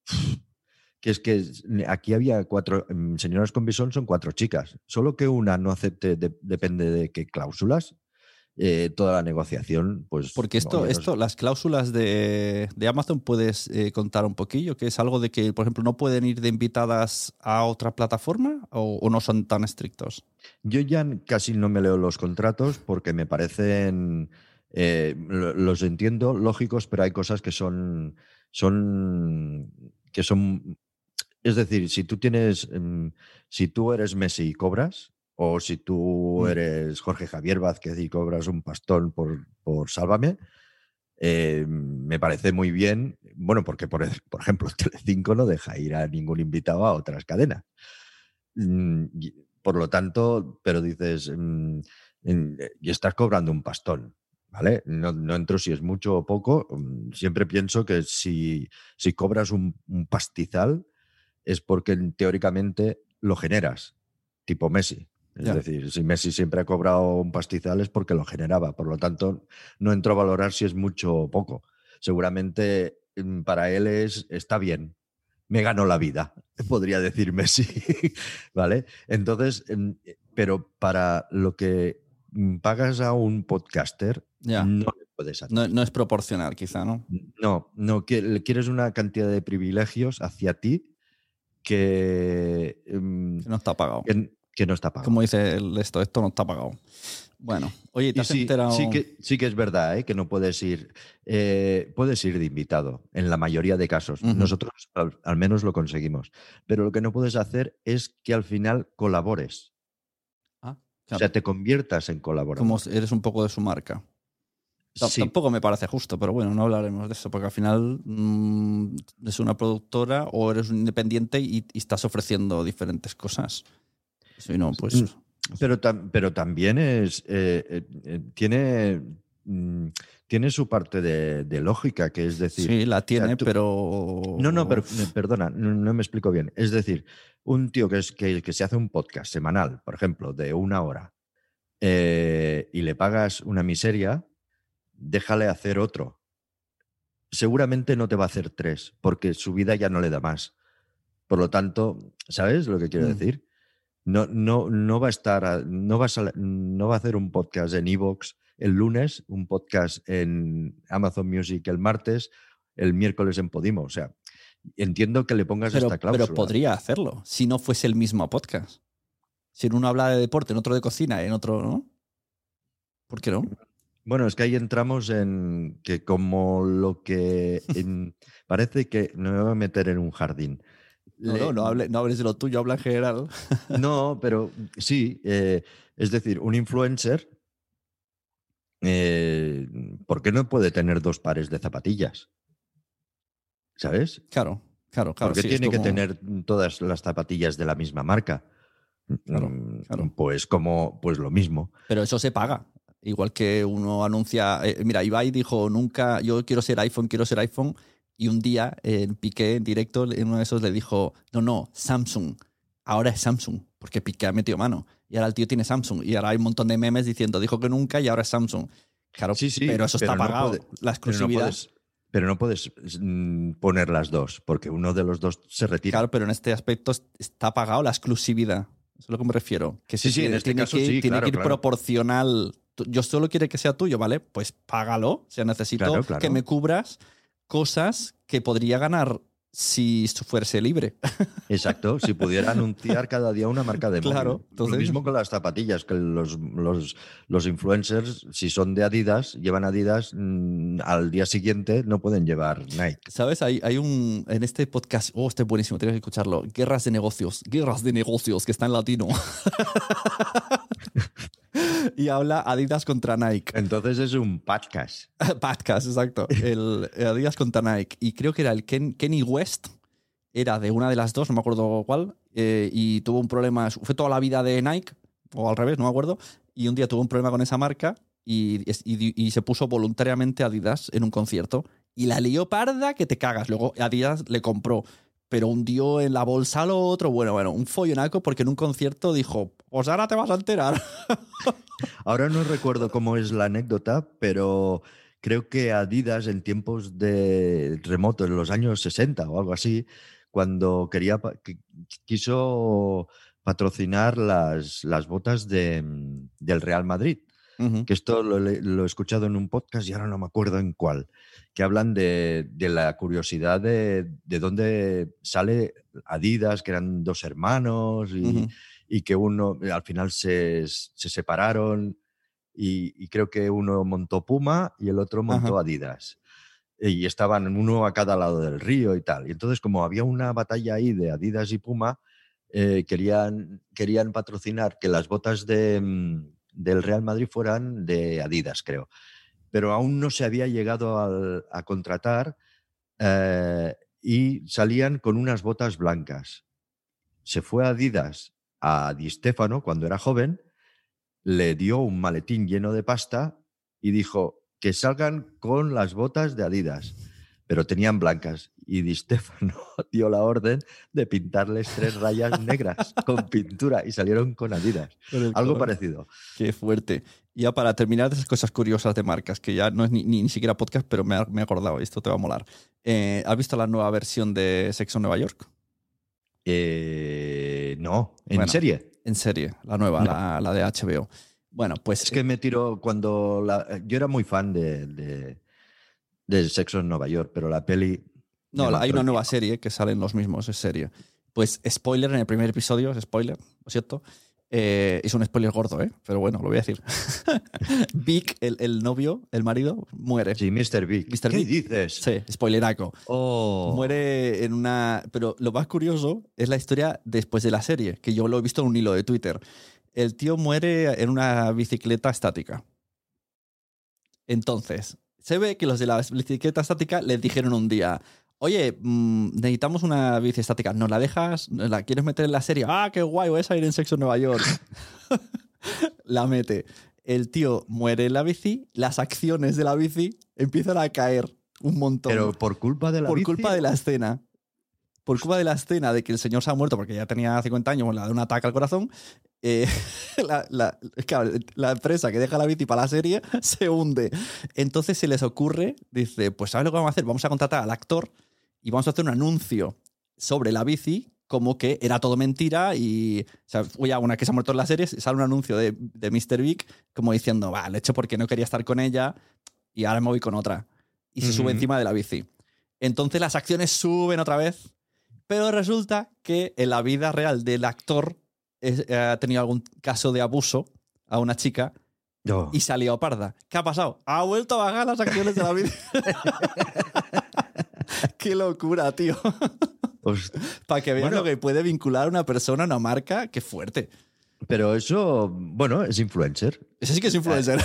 que es que aquí había cuatro, mm, señoras con bisón son cuatro chicas, solo que una no acepte, de- depende de qué cláusulas, eh, toda la negociación, pues... Porque esto, esto las cláusulas de, de Amazon, ¿puedes eh, contar un poquillo? Que es algo de que, por ejemplo, no pueden ir de invitadas a otra plataforma o, o no son tan estrictos. Yo ya casi no me leo los contratos porque me parecen, eh, lo- los entiendo lógicos, pero hay cosas que son, son, que son, es decir, si tú tienes, em, si tú eres Messi y cobras, o si tú Mm. eres Jorge Javier Vázquez y cobras un pastón por, por Sálvame, eh, me parece muy bien, bueno, porque por, por ejemplo Telecinco no deja ir a ningún invitado a otras cadenas. Mm, Por lo tanto, pero dices, mm, mm, y estás cobrando un pastón, ¿vale? No, no entro si es mucho o poco, siempre pienso que si, si cobras un, un pastizal es porque teóricamente lo generas, tipo Messi. Es Ya. decir, si Messi siempre ha cobrado un pastizal es porque lo generaba. Por lo tanto, no entro a valorar si es mucho o poco. Seguramente mm, para él es, está bien. Me ganó la vida, podría decir Messi. ¿Vale? Entonces, em, pero para lo que mm, pagas a un podcaster, Ya. no le puedes hacer. No, no es proporcional, quizá, ¿no? No, no, que- quieres una cantidad de privilegios hacia ti que, em, Que no está pagado. que, que no está pagado. Como dice el- esto, esto no está pagado. Bueno, oye, ¿te has sí, enterado? sí, que, sí que es verdad ¿eh? que no puedes ir. eh, puedes ir de invitado en la mayoría de casos. Nosotros al, al menos lo conseguimos. Pero lo que no puedes hacer es que al final colabores. Ah, O sea, te conviertas en colaborador. como eres un poco de su marca. T- Sí, Tampoco me parece justo, pero bueno, no hablaremos de eso, porque al final mm, es una productora o eres un independiente y, y estás ofreciendo diferentes cosas. Si no, pues. Pero, tam- pero también es, eh, eh, eh, tiene, mm, tiene su parte de, de lógica, que es decir, Sí, la tiene, tú- pero. No, no, pero perdona, no, no me explico bien. Es decir, un tío que, es, que, que se hace un podcast semanal, por ejemplo, de una hora, eh, y le pagas una miseria, déjale hacer otro. Seguramente no te va a hacer tres, porque su vida ya no le da más. Por lo tanto, ¿sabes lo que quiero Mm. decir? No, no, no va a estar, a- no va a, no va a hacer un podcast en Evox el lunes, un podcast en Amazon Music el martes, el miércoles en Podimo. O sea, entiendo que le pongas Pero, esta cláusula. pero podría hacerlo si no fuese el mismo podcast. Si en uno habla de deporte, en otro de cocina, en otro, ¿no? ¿Por qué no? Bueno, es que ahí entramos en que como lo que en- parece que no me voy a meter en un jardín. No, no, no, hable- no hables de lo tuyo, habla en general. No, pero sí, eh, es decir, un influencer, eh, ¿por qué no puede tener dos pares de zapatillas? ¿Sabes? Claro, claro, claro. ¿Por qué sí, tiene que tener todas las zapatillas de la misma marca? Claro, Mm, claro. Pues como, pues lo mismo. Pero eso se paga. Igual que uno anuncia. eh, mira, Ibai dijo nunca, yo quiero ser iPhone, quiero ser iPhone. Y un día en Piqué, en directo, en uno de esos le dijo, no, no, Samsung. Ahora es Samsung, porque Piqué ha metido mano. Y ahora el tío tiene Samsung. Y ahora hay un montón de memes diciendo, dijo que nunca y ahora es Samsung. Claro, Sí, sí, pero eso está pero no pagado. puede- la Pero no exclusividad. puedes, pero no puedes mm, poner las dos, porque uno de los dos se retira. Claro, pero en este aspecto es- está pagado la exclusividad. Eso es a lo que me refiero. Que Sí, se sí, en tiene- este tiene caso que, sí, tiene claro, que ir claro. proporcional. Yo solo quiero que sea tuyo, ¿vale? Pues págalo. O sea, necesito claro. que me cubras cosas que podría ganar si fuese libre. Exacto, si pudiera anunciar cada día una marca de Claro, móvil. entonces- Lo mismo con las zapatillas, que los, los, los influencers, si son de Adidas, llevan Adidas, mm, al día siguiente no pueden llevar Nike. ¿Sabes? Hay, hay un. En este podcast. Oh, este es buenísimo, tienes que escucharlo. Guerras de negocios. Guerras de negocios, que está en latino. y habla Adidas contra Nike. Entonces es un podcast. Podcast, exacto. El Adidas contra Nike. Y creo que era el Ken- Kenny West. Era de una de las dos, no me acuerdo cuál. eh, y tuvo un problema. Fue toda la vida de Nike, o al revés, no me acuerdo. Y un día tuvo un problema con esa marca y, y- y se puso voluntariamente Adidas en un concierto. Y la lió parda que te cagas. Luego Adidas le compró. Pero hundió en la bolsa lo otro. Bueno, bueno, un follonaco porque en un concierto dijo: Pues ahora te vas a enterar. Ahora no recuerdo cómo es la anécdota, pero creo que Adidas en tiempos de remoto, en los años 60 o algo así, cuando quería quiso patrocinar las, las botas de, mm, del Real Madrid. Que esto lo, he escuchado en un podcast y ahora no me acuerdo en cuál, que hablan de, de la curiosidad de, de dónde sale Adidas, que eran dos hermanos y, y que uno al final se, se separaron y, y creo que uno montó Puma y el otro montó. Adidas. Y estaban uno a cada lado del río y tal. Y entonces como había una batalla ahí de Adidas y Puma, eh, querían, querían patrocinar que las botas de, mm, del Real Madrid fueran de Adidas, creo. Pero aún no se había llegado a contratar eh, y salían con unas botas blancas. Se fue a Adidas a Di Stefano cuando era joven, le dio un maletín lleno de pasta y dijo que salgan con las botas de Adidas, pero tenían blancas. Y Di Stefano dio la orden de pintarles tres rayas negras con pintura y salieron con Adidas. Algo parecido. Qué fuerte. Y ya para terminar esas cosas curiosas de marcas, que ya no es ni, ni, ni siquiera podcast, pero me, me he acordado, esto te va a molar. Eh, ¿Has visto la nueva versión de Sexo en Nueva York? Eh, no, en Bueno. serie. En serie, la nueva, No. la, la de HBO. Bueno, pues Es que me tiró cuando la- yo era muy fan de, de, de Sexo en Nueva York, pero la peli. No, hay una nueva serie que salen los mismos, es serie. Pues spoiler en el primer episodio, es spoiler, ¿lo cierto? Eh, es un spoiler gordo, ¿eh? Pero bueno, lo voy a decir. Vic, el, el novio, el marido, muere. Sí, Mr. Big. Mr. ¿Qué dices? Sí, spoileraco. Oh. Muere en una... Pero lo más curioso es la historia después de la serie, que yo lo he visto en un hilo de Twitter. El tío muere en una bicicleta estática. Entonces, se ve que los de la bicicleta estática les dijeron un día, oye, mm, necesitamos una bici estática, ¿nos la dejas? ¿Nos ¿La quieres meter en la serie? Ah, qué guay, voy a salir en Sexo en Nueva York. la mete. El tío muere en la bici, las acciones de la bici empiezan a caer un montón Pero por culpa de la por bici, culpa de la escena. Por culpa de la escena de que el señor se ha muerto porque ya tenía 50 años, la de un ataque al corazón, eh, la, la- claro, la empresa que deja la bici para la serie se hunde. Entonces se les ocurre, dice, pues ¿sabes lo que vamos a hacer? Vamos a contratar al actor y vamos a hacer un anuncio sobre la bici como que era todo mentira y, o sea, oye, una que se ha muerto en la serie, sale un anuncio de, de Mr. Big como diciendo, va, lo he hecho porque no quería estar con ella y ahora me voy con otra. Y se sube encima de la bici. Entonces las acciones suben otra vez, pero resulta que en la vida real del actor es- eh, ha tenido algún caso de abuso a una chica No. y salió parda. ¿Qué ha pasado? Ha vuelto a bajar las acciones de la bici. Qué locura, tío. Os- Para que vean Bueno. lo que puede vincular a una persona a una marca, qué fuerte. Pero eso, bueno, es influencer. Eso sí que es influencer.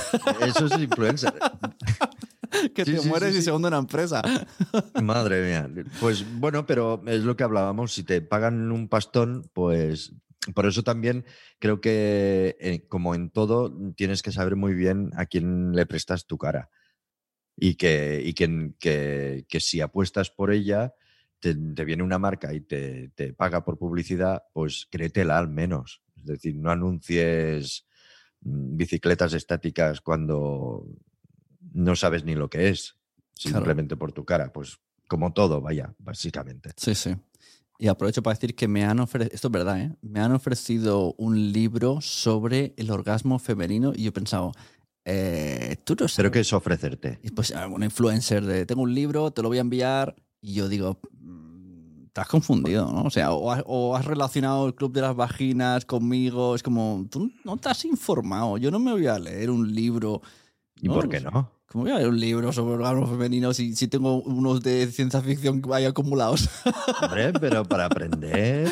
Eso es influencer. que Sí, te sí, mueres sí, y sí. se hunde una empresa. Madre mía. Pues bueno, pero es lo que hablábamos. Si te pagan un pastón, pues por eso también creo que, eh, como en todo, tienes que saber muy bien a quién le prestas tu cara. Y que, y que, que- que si apuestas por ella, te, te viene una marca y te, te paga por publicidad, pues créetela al menos. Es decir, no anuncies mm, bicicletas estáticas cuando no sabes ni lo que es, Claro. simplemente por tu cara. Pues como todo, vaya, básicamente. Sí, sí. Y aprovecho para decir que me han ofrecido, esto es verdad, ¿eh? me han ofrecido un libro sobre el orgasmo femenino y yo he pensado, eh, tú no sabes. Pero ¿qué es ofrecerte? Y pues un influencer de, tengo un libro, te lo voy a enviar y yo digo, mm, has confundido, ¿no? O sea, o has, o has relacionado el Club de las Vaginas conmigo, es como, tú no te has informado, yo no me voy a leer un libro. ¿Y por qué no? ¿Cómo voy a leer un libro sobre orgasmo femenino si, si tengo unos de ciencia ficción ahí acumulados? Hombre, pero para aprender.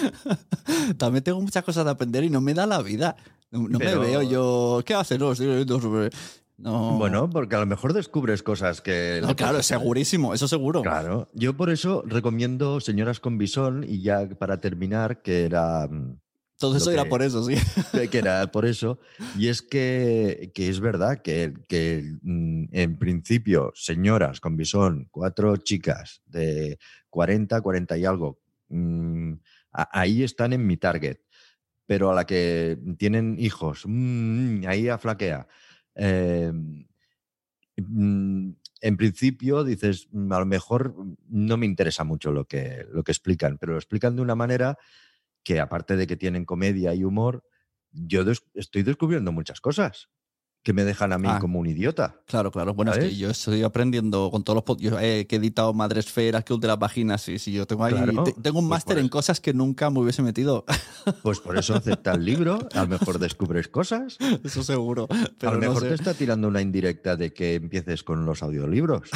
También tengo muchas cosas de aprender y no me da la vida. No, no Pero- me veo yo. ¿Qué hace? No, estoy leyendo sobre. No. Bueno, porque a lo mejor descubres cosas que. No, claro, hacer. segurísimo, eso seguro. Claro. Yo por eso recomiendo Señoras con Bisón y ya para terminar, que era. Todo eso era por eso, sí. que era por eso. Y es que, que es verdad que, que, mm, en principio, señoras con bisón, cuatro chicas de 40, 40 y algo, mm, ahí están en mi target. Pero a la que tienen hijos, mm, ahí aflaquea. Eh, en principio dices, a lo mejor no me interesa mucho lo que, lo que explican, pero lo explican de una manera que aparte de que tienen comedia y humor, yo estoy descubriendo muchas cosas que me dejan a mí Ah. como un idiota. Claro, claro. Bueno, es que yo estoy aprendiendo con todos los yo, eh, que he editado Madresfera, Club de las Vaginas, sí, sí, yo tengo ahí. Claro, te- tengo un pues máster en cosas que nunca me hubiese metido. Pues por eso acepta el libro, a lo mejor descubres cosas. eso seguro. Pero a lo no mejor sé. te está tirando una indirecta de que empieces con los audiolibros.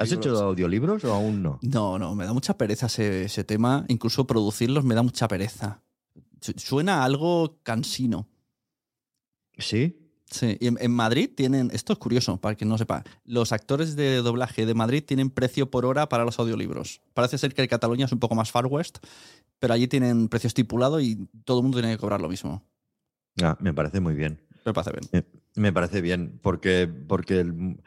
¿Has hecho audiolibros o aún no? No, no, me da mucha pereza ese, ese tema. Incluso producirlos me da mucha pereza. Su- Suena a algo cansino. ¿Sí? Sí, y en, en Madrid tienen, esto es curioso, para quien no sepa, los actores de doblaje de Madrid tienen precio por hora para los audiolibros. Parece ser que en Cataluña es un poco más Far West, pero allí tienen precio estipulado y todo el mundo tiene que cobrar lo mismo. Ah, me parece muy bien. Me parece bien. Me, me parece bien, porque, porque el-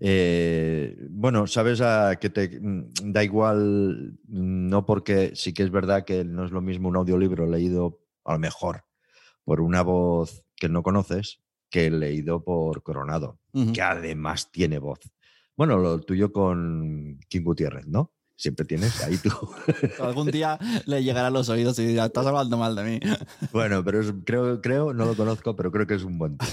eh, bueno, sabes a que te mm, da igual, mm, no porque sí que es verdad que no es lo mismo un audiolibro leído a lo mejor por una voz que no conoces que leído por Coronado, que además tiene voz. Bueno, lo tuyo con King Gutiérrez, ¿no? Siempre tienes ahí tú. Algún día le llegará a los oídos y dirá, estás hablando mal de mí. Bueno, pero es- creo, creo, no lo conozco, pero creo que es un buen tío.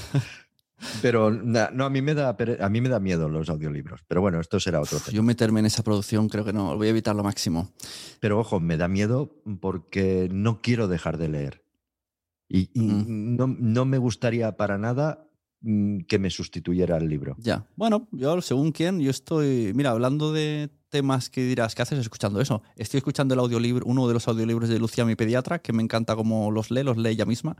Pero no, a mí me da a mí me da miedo los audiolibros. Pero bueno, esto será otro tema. Yo meterme en esa producción creo que no, voy a evitar lo máximo. Pero ojo, me da miedo porque no quiero dejar de leer. Y, y no, no me gustaría para nada mm, que me sustituyera el libro. Ya. Bueno, yo según quién, yo estoy, mira, hablando de temas que dirás, ¿qué haces escuchando eso? Estoy escuchando el audiolibro, uno de los audiolibros de Lucía, mi pediatra, que me encanta cómo los lee, los lee ella misma,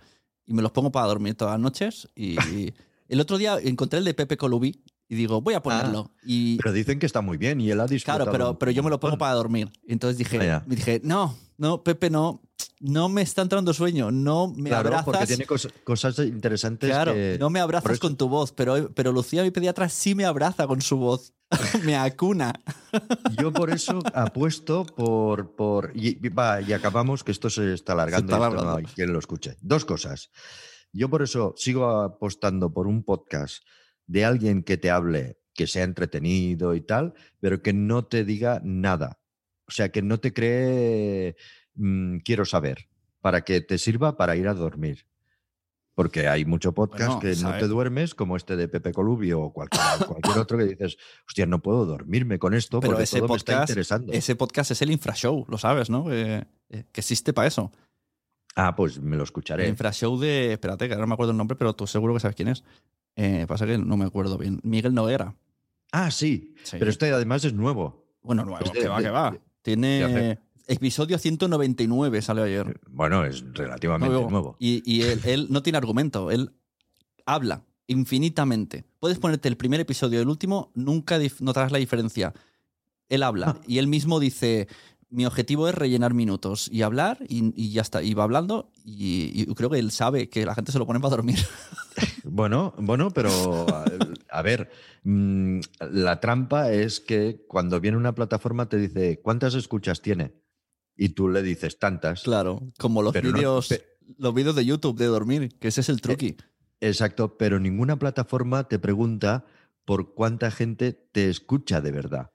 y me los pongo para dormir todas las noches. Y el otro día encontré el de Pepe Colubí y digo, voy a ponerlo. y Pero dicen que está muy bien y él ha disfrutado. claro, pero, pero yo me lo pongo para dormir. Entonces dije, Ah, me dije, no, no, Pepe, no, no me está entrando sueño, no me Claro, abrazas. porque tiene cos- cosas interesantes. Claro, que- no me abrazas con tu voz, pero, pero Lucía, mi pediatra, sí me abraza con su voz. me acuna. Yo por eso apuesto por. por y, va, y acabamos, que esto se está alargando. Se está y no hay quien lo escuche. Dos cosas. Yo por eso sigo apostando por un podcast de alguien que te hable, que sea entretenido y tal, pero que no te diga nada. O sea, que no te cree mm, quiero saber, para que te sirva para ir a dormir. Porque hay mucho podcast Bueno, que no te duermes, como este de Pepe Colubio o cualquier, cualquier otro que dices, hostia, no puedo dormirme con esto Pero porque ese todo me está podcast, interesando. ese podcast es el infrashow, lo sabes, ¿no? Que, eh, que existe para eso. Ah, pues me lo El escucharé. infrashow de. Espérate, que ahora no me acuerdo el nombre, pero tú seguro que sabes quién es. Eh, pasa que no me acuerdo bien. Miguel Noguera. Ah, sí, Sí. pero este además es nuevo. Bueno, nuevo, Es de- que va, de- que va. Tiene. Episodio 199 salió ayer. Bueno, es relativamente Nuevo. nuevo. Y, y él, él no tiene argumento, él habla infinitamente. Puedes ponerte el primer episodio y el último, nunca notarás la diferencia. Él habla y él mismo dice, mi objetivo es rellenar minutos y hablar y, y ya está. Y va hablando y, y creo que él sabe que la gente se lo pone para dormir. Bueno, bueno, pero a, a ver, mm, la trampa es que cuando viene una plataforma te dice, ¿cuántas escuchas tiene? Y tú le dices tantas. Claro, como los no- vídeos los vídeos de YouTube de dormir, que ese es el truqui. Exacto, pero ninguna plataforma te pregunta por cuánta gente te escucha de verdad.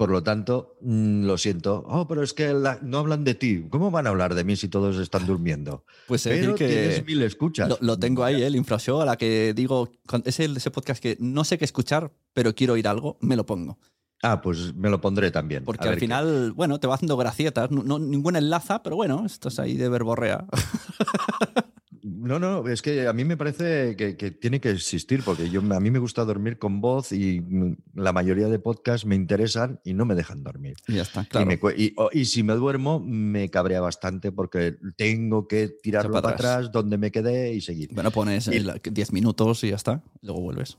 Por lo tanto, mm, lo siento. Oh, pero es que la- no hablan de ti. ¿Cómo van a hablar de mí si todos están durmiendo? Pues es decir Pero tienes que mil escuchas. lo, lo tengo ahí, ¿eh? el infrashow, a la que digo, es el, ese podcast que no sé qué escuchar, pero quiero oír algo, me lo pongo. Ah, pues me lo pondré también. Porque al qué- final, bueno, te va haciendo gracietas, no, no- ninguna enlaza, pero bueno, estás ahí de verborrea. No, no, es que a mí me parece que, que tiene que existir, porque yo, a mí me gusta dormir con voz y mm, la mayoría de podcasts me interesan y no me dejan dormir. y ya está, Y, claro. me y- si me duermo, me cabrea bastante porque tengo que tirarlo para atrás. atrás donde me quedé y seguir. Bueno, pones Y- el- 10 minutos y ya está, luego vuelves.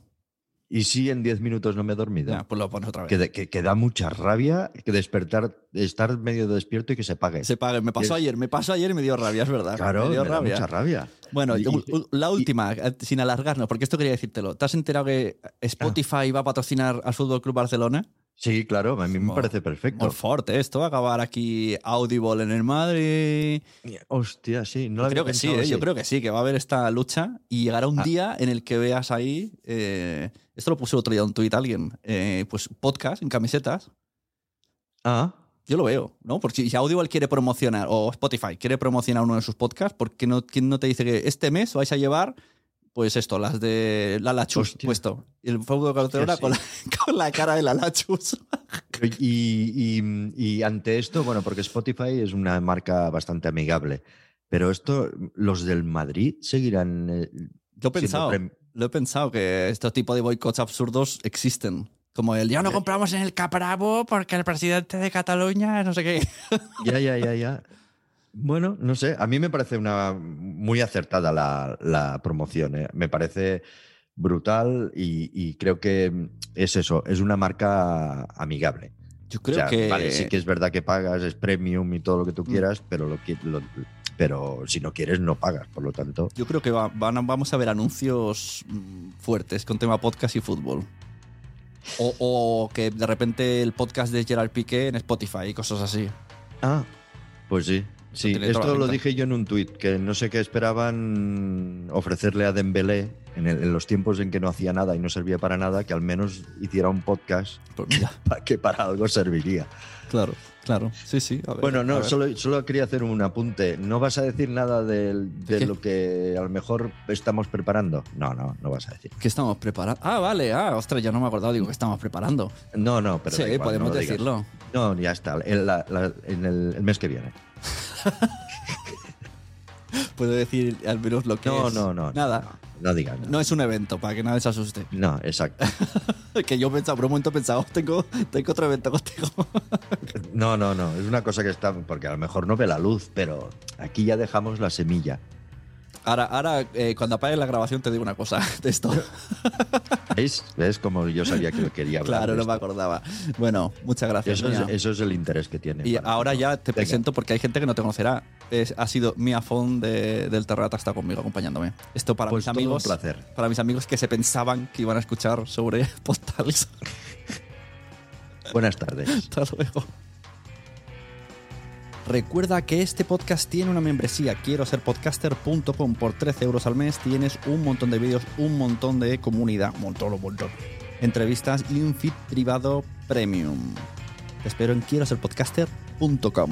Y si en 10 minutos no me he dormido, pues lo pones otra vez. que, de- que- que da mucha rabia que despertar, estar medio despierto y que se pague. Se pague. Me pasó Es- ayer, me pasó ayer y me dio rabia, es verdad. Claro, me dio me da rabia. mucha rabia. Bueno, Y- la última, eh, sin alargarnos, porque esto quería decírtelo. ¿Te has enterado que Spotify va a patrocinar al Fútbol Club Barcelona? Sí, claro, a mí me parece perfecto. Muy fuerte esto, va a acabar aquí Audible en el Madrid. Hostia, sí, no lo creo había que sí, ¿eh? yo creo que sí, que va a haber esta lucha y llegará un Ah. día en el que veas ahí, eh, esto lo puse otro día en un tuit alguien, eh, pues podcast en camisetas. Ah, Yo lo veo, ¿no? Porque si Audible quiere promocionar, o Spotify quiere promocionar uno de sus podcasts, ¿por qué no, quién no te dice que este mes vais a llevar, pues esto, las de la Lachus Hostia. puesto? Y el fútbol de Barcelona sí. con, la, con la cara de la Lachus. Y, y- y ante esto, bueno, porque Spotify es una marca bastante amigable, pero esto, los del Madrid seguirán. eh, Yo he pensado, lo he pensado que este tipo de boicots absurdos existen. Como el ya no compramos en el Capravo porque el presidente de Cataluña no sé qué. Ya, ya, ya, ya. Bueno, no sé, a mí me parece una muy acertada la, la promoción. ¿eh? Me parece brutal y, y creo que es eso, es una marca amigable. Yo creo O sea, que. Vale, sí que es verdad que pagas, es premium y todo lo que tú Mm. quieras, pero, lo, pero si no quieres, no pagas. Por lo tanto, Yo creo que va- van a- vamos a ver anuncios mm, fuertes con tema podcast y fútbol. O, o que de repente el podcast de Gerard Piqué en Spotify y cosas así. ah, pues sí. Sí, esto lo dije yo en un tuit, que no sé qué esperaban ofrecerle a Dembélé en, el- en los tiempos en que no hacía nada y no servía para nada, que al menos hiciera un podcast Pues que para algo serviría. claro, claro. Sí, sí. a ver, Bueno, a no, ver. solo, solo quería hacer un apunte. ¿No vas a decir nada ¿De lo que a lo mejor estamos preparando? No, no, no vas a decir. ¿Qué estamos preparando? Ah, vale. Ah, ostras, ya no me he acordado. Digo que estamos preparando. No, no, pero. sí, igual, podemos no decirlo. No, ya está. En, la- la- en el, el mes que viene. Puedo decir al menos lo que No, es. no, no. Nada. No, no digas. No No, es un evento, para que nadie se asuste. No, exacto. que yo pensaba, por un momento he pensado, tengo, tengo otro evento contigo. No, no, no. Es una cosa que está. Porque a lo mejor no ve la luz, pero aquí ya dejamos la semilla. Ahora, ahora eh, cuando apagues la grabación te digo una cosa de esto. ¿Veis? ¿Ves como yo sabía que quería hablar? claro, de no me acordaba. Bueno, muchas gracias. Eso es, eso es el interés que tiene. Y ahora ya te Venga. presento porque hay gente que no te conocerá. Es- ha sido Mia Fon de, del Terrata está conmigo acompañándome. Esto para Pues mis todo un amigos. placer. Para mis amigos que se pensaban que iban a escuchar sobre postales. Buenas tardes. Hasta luego. Recuerda que este podcast tiene una membresía. Quiero ser podcaster.com por 13 euros al mes. Tienes un montón de vídeos, un montón de comunidad, un montón, un montón. Entrevistas y un feed privado premium. Te espero en quiero ser podcaster.com.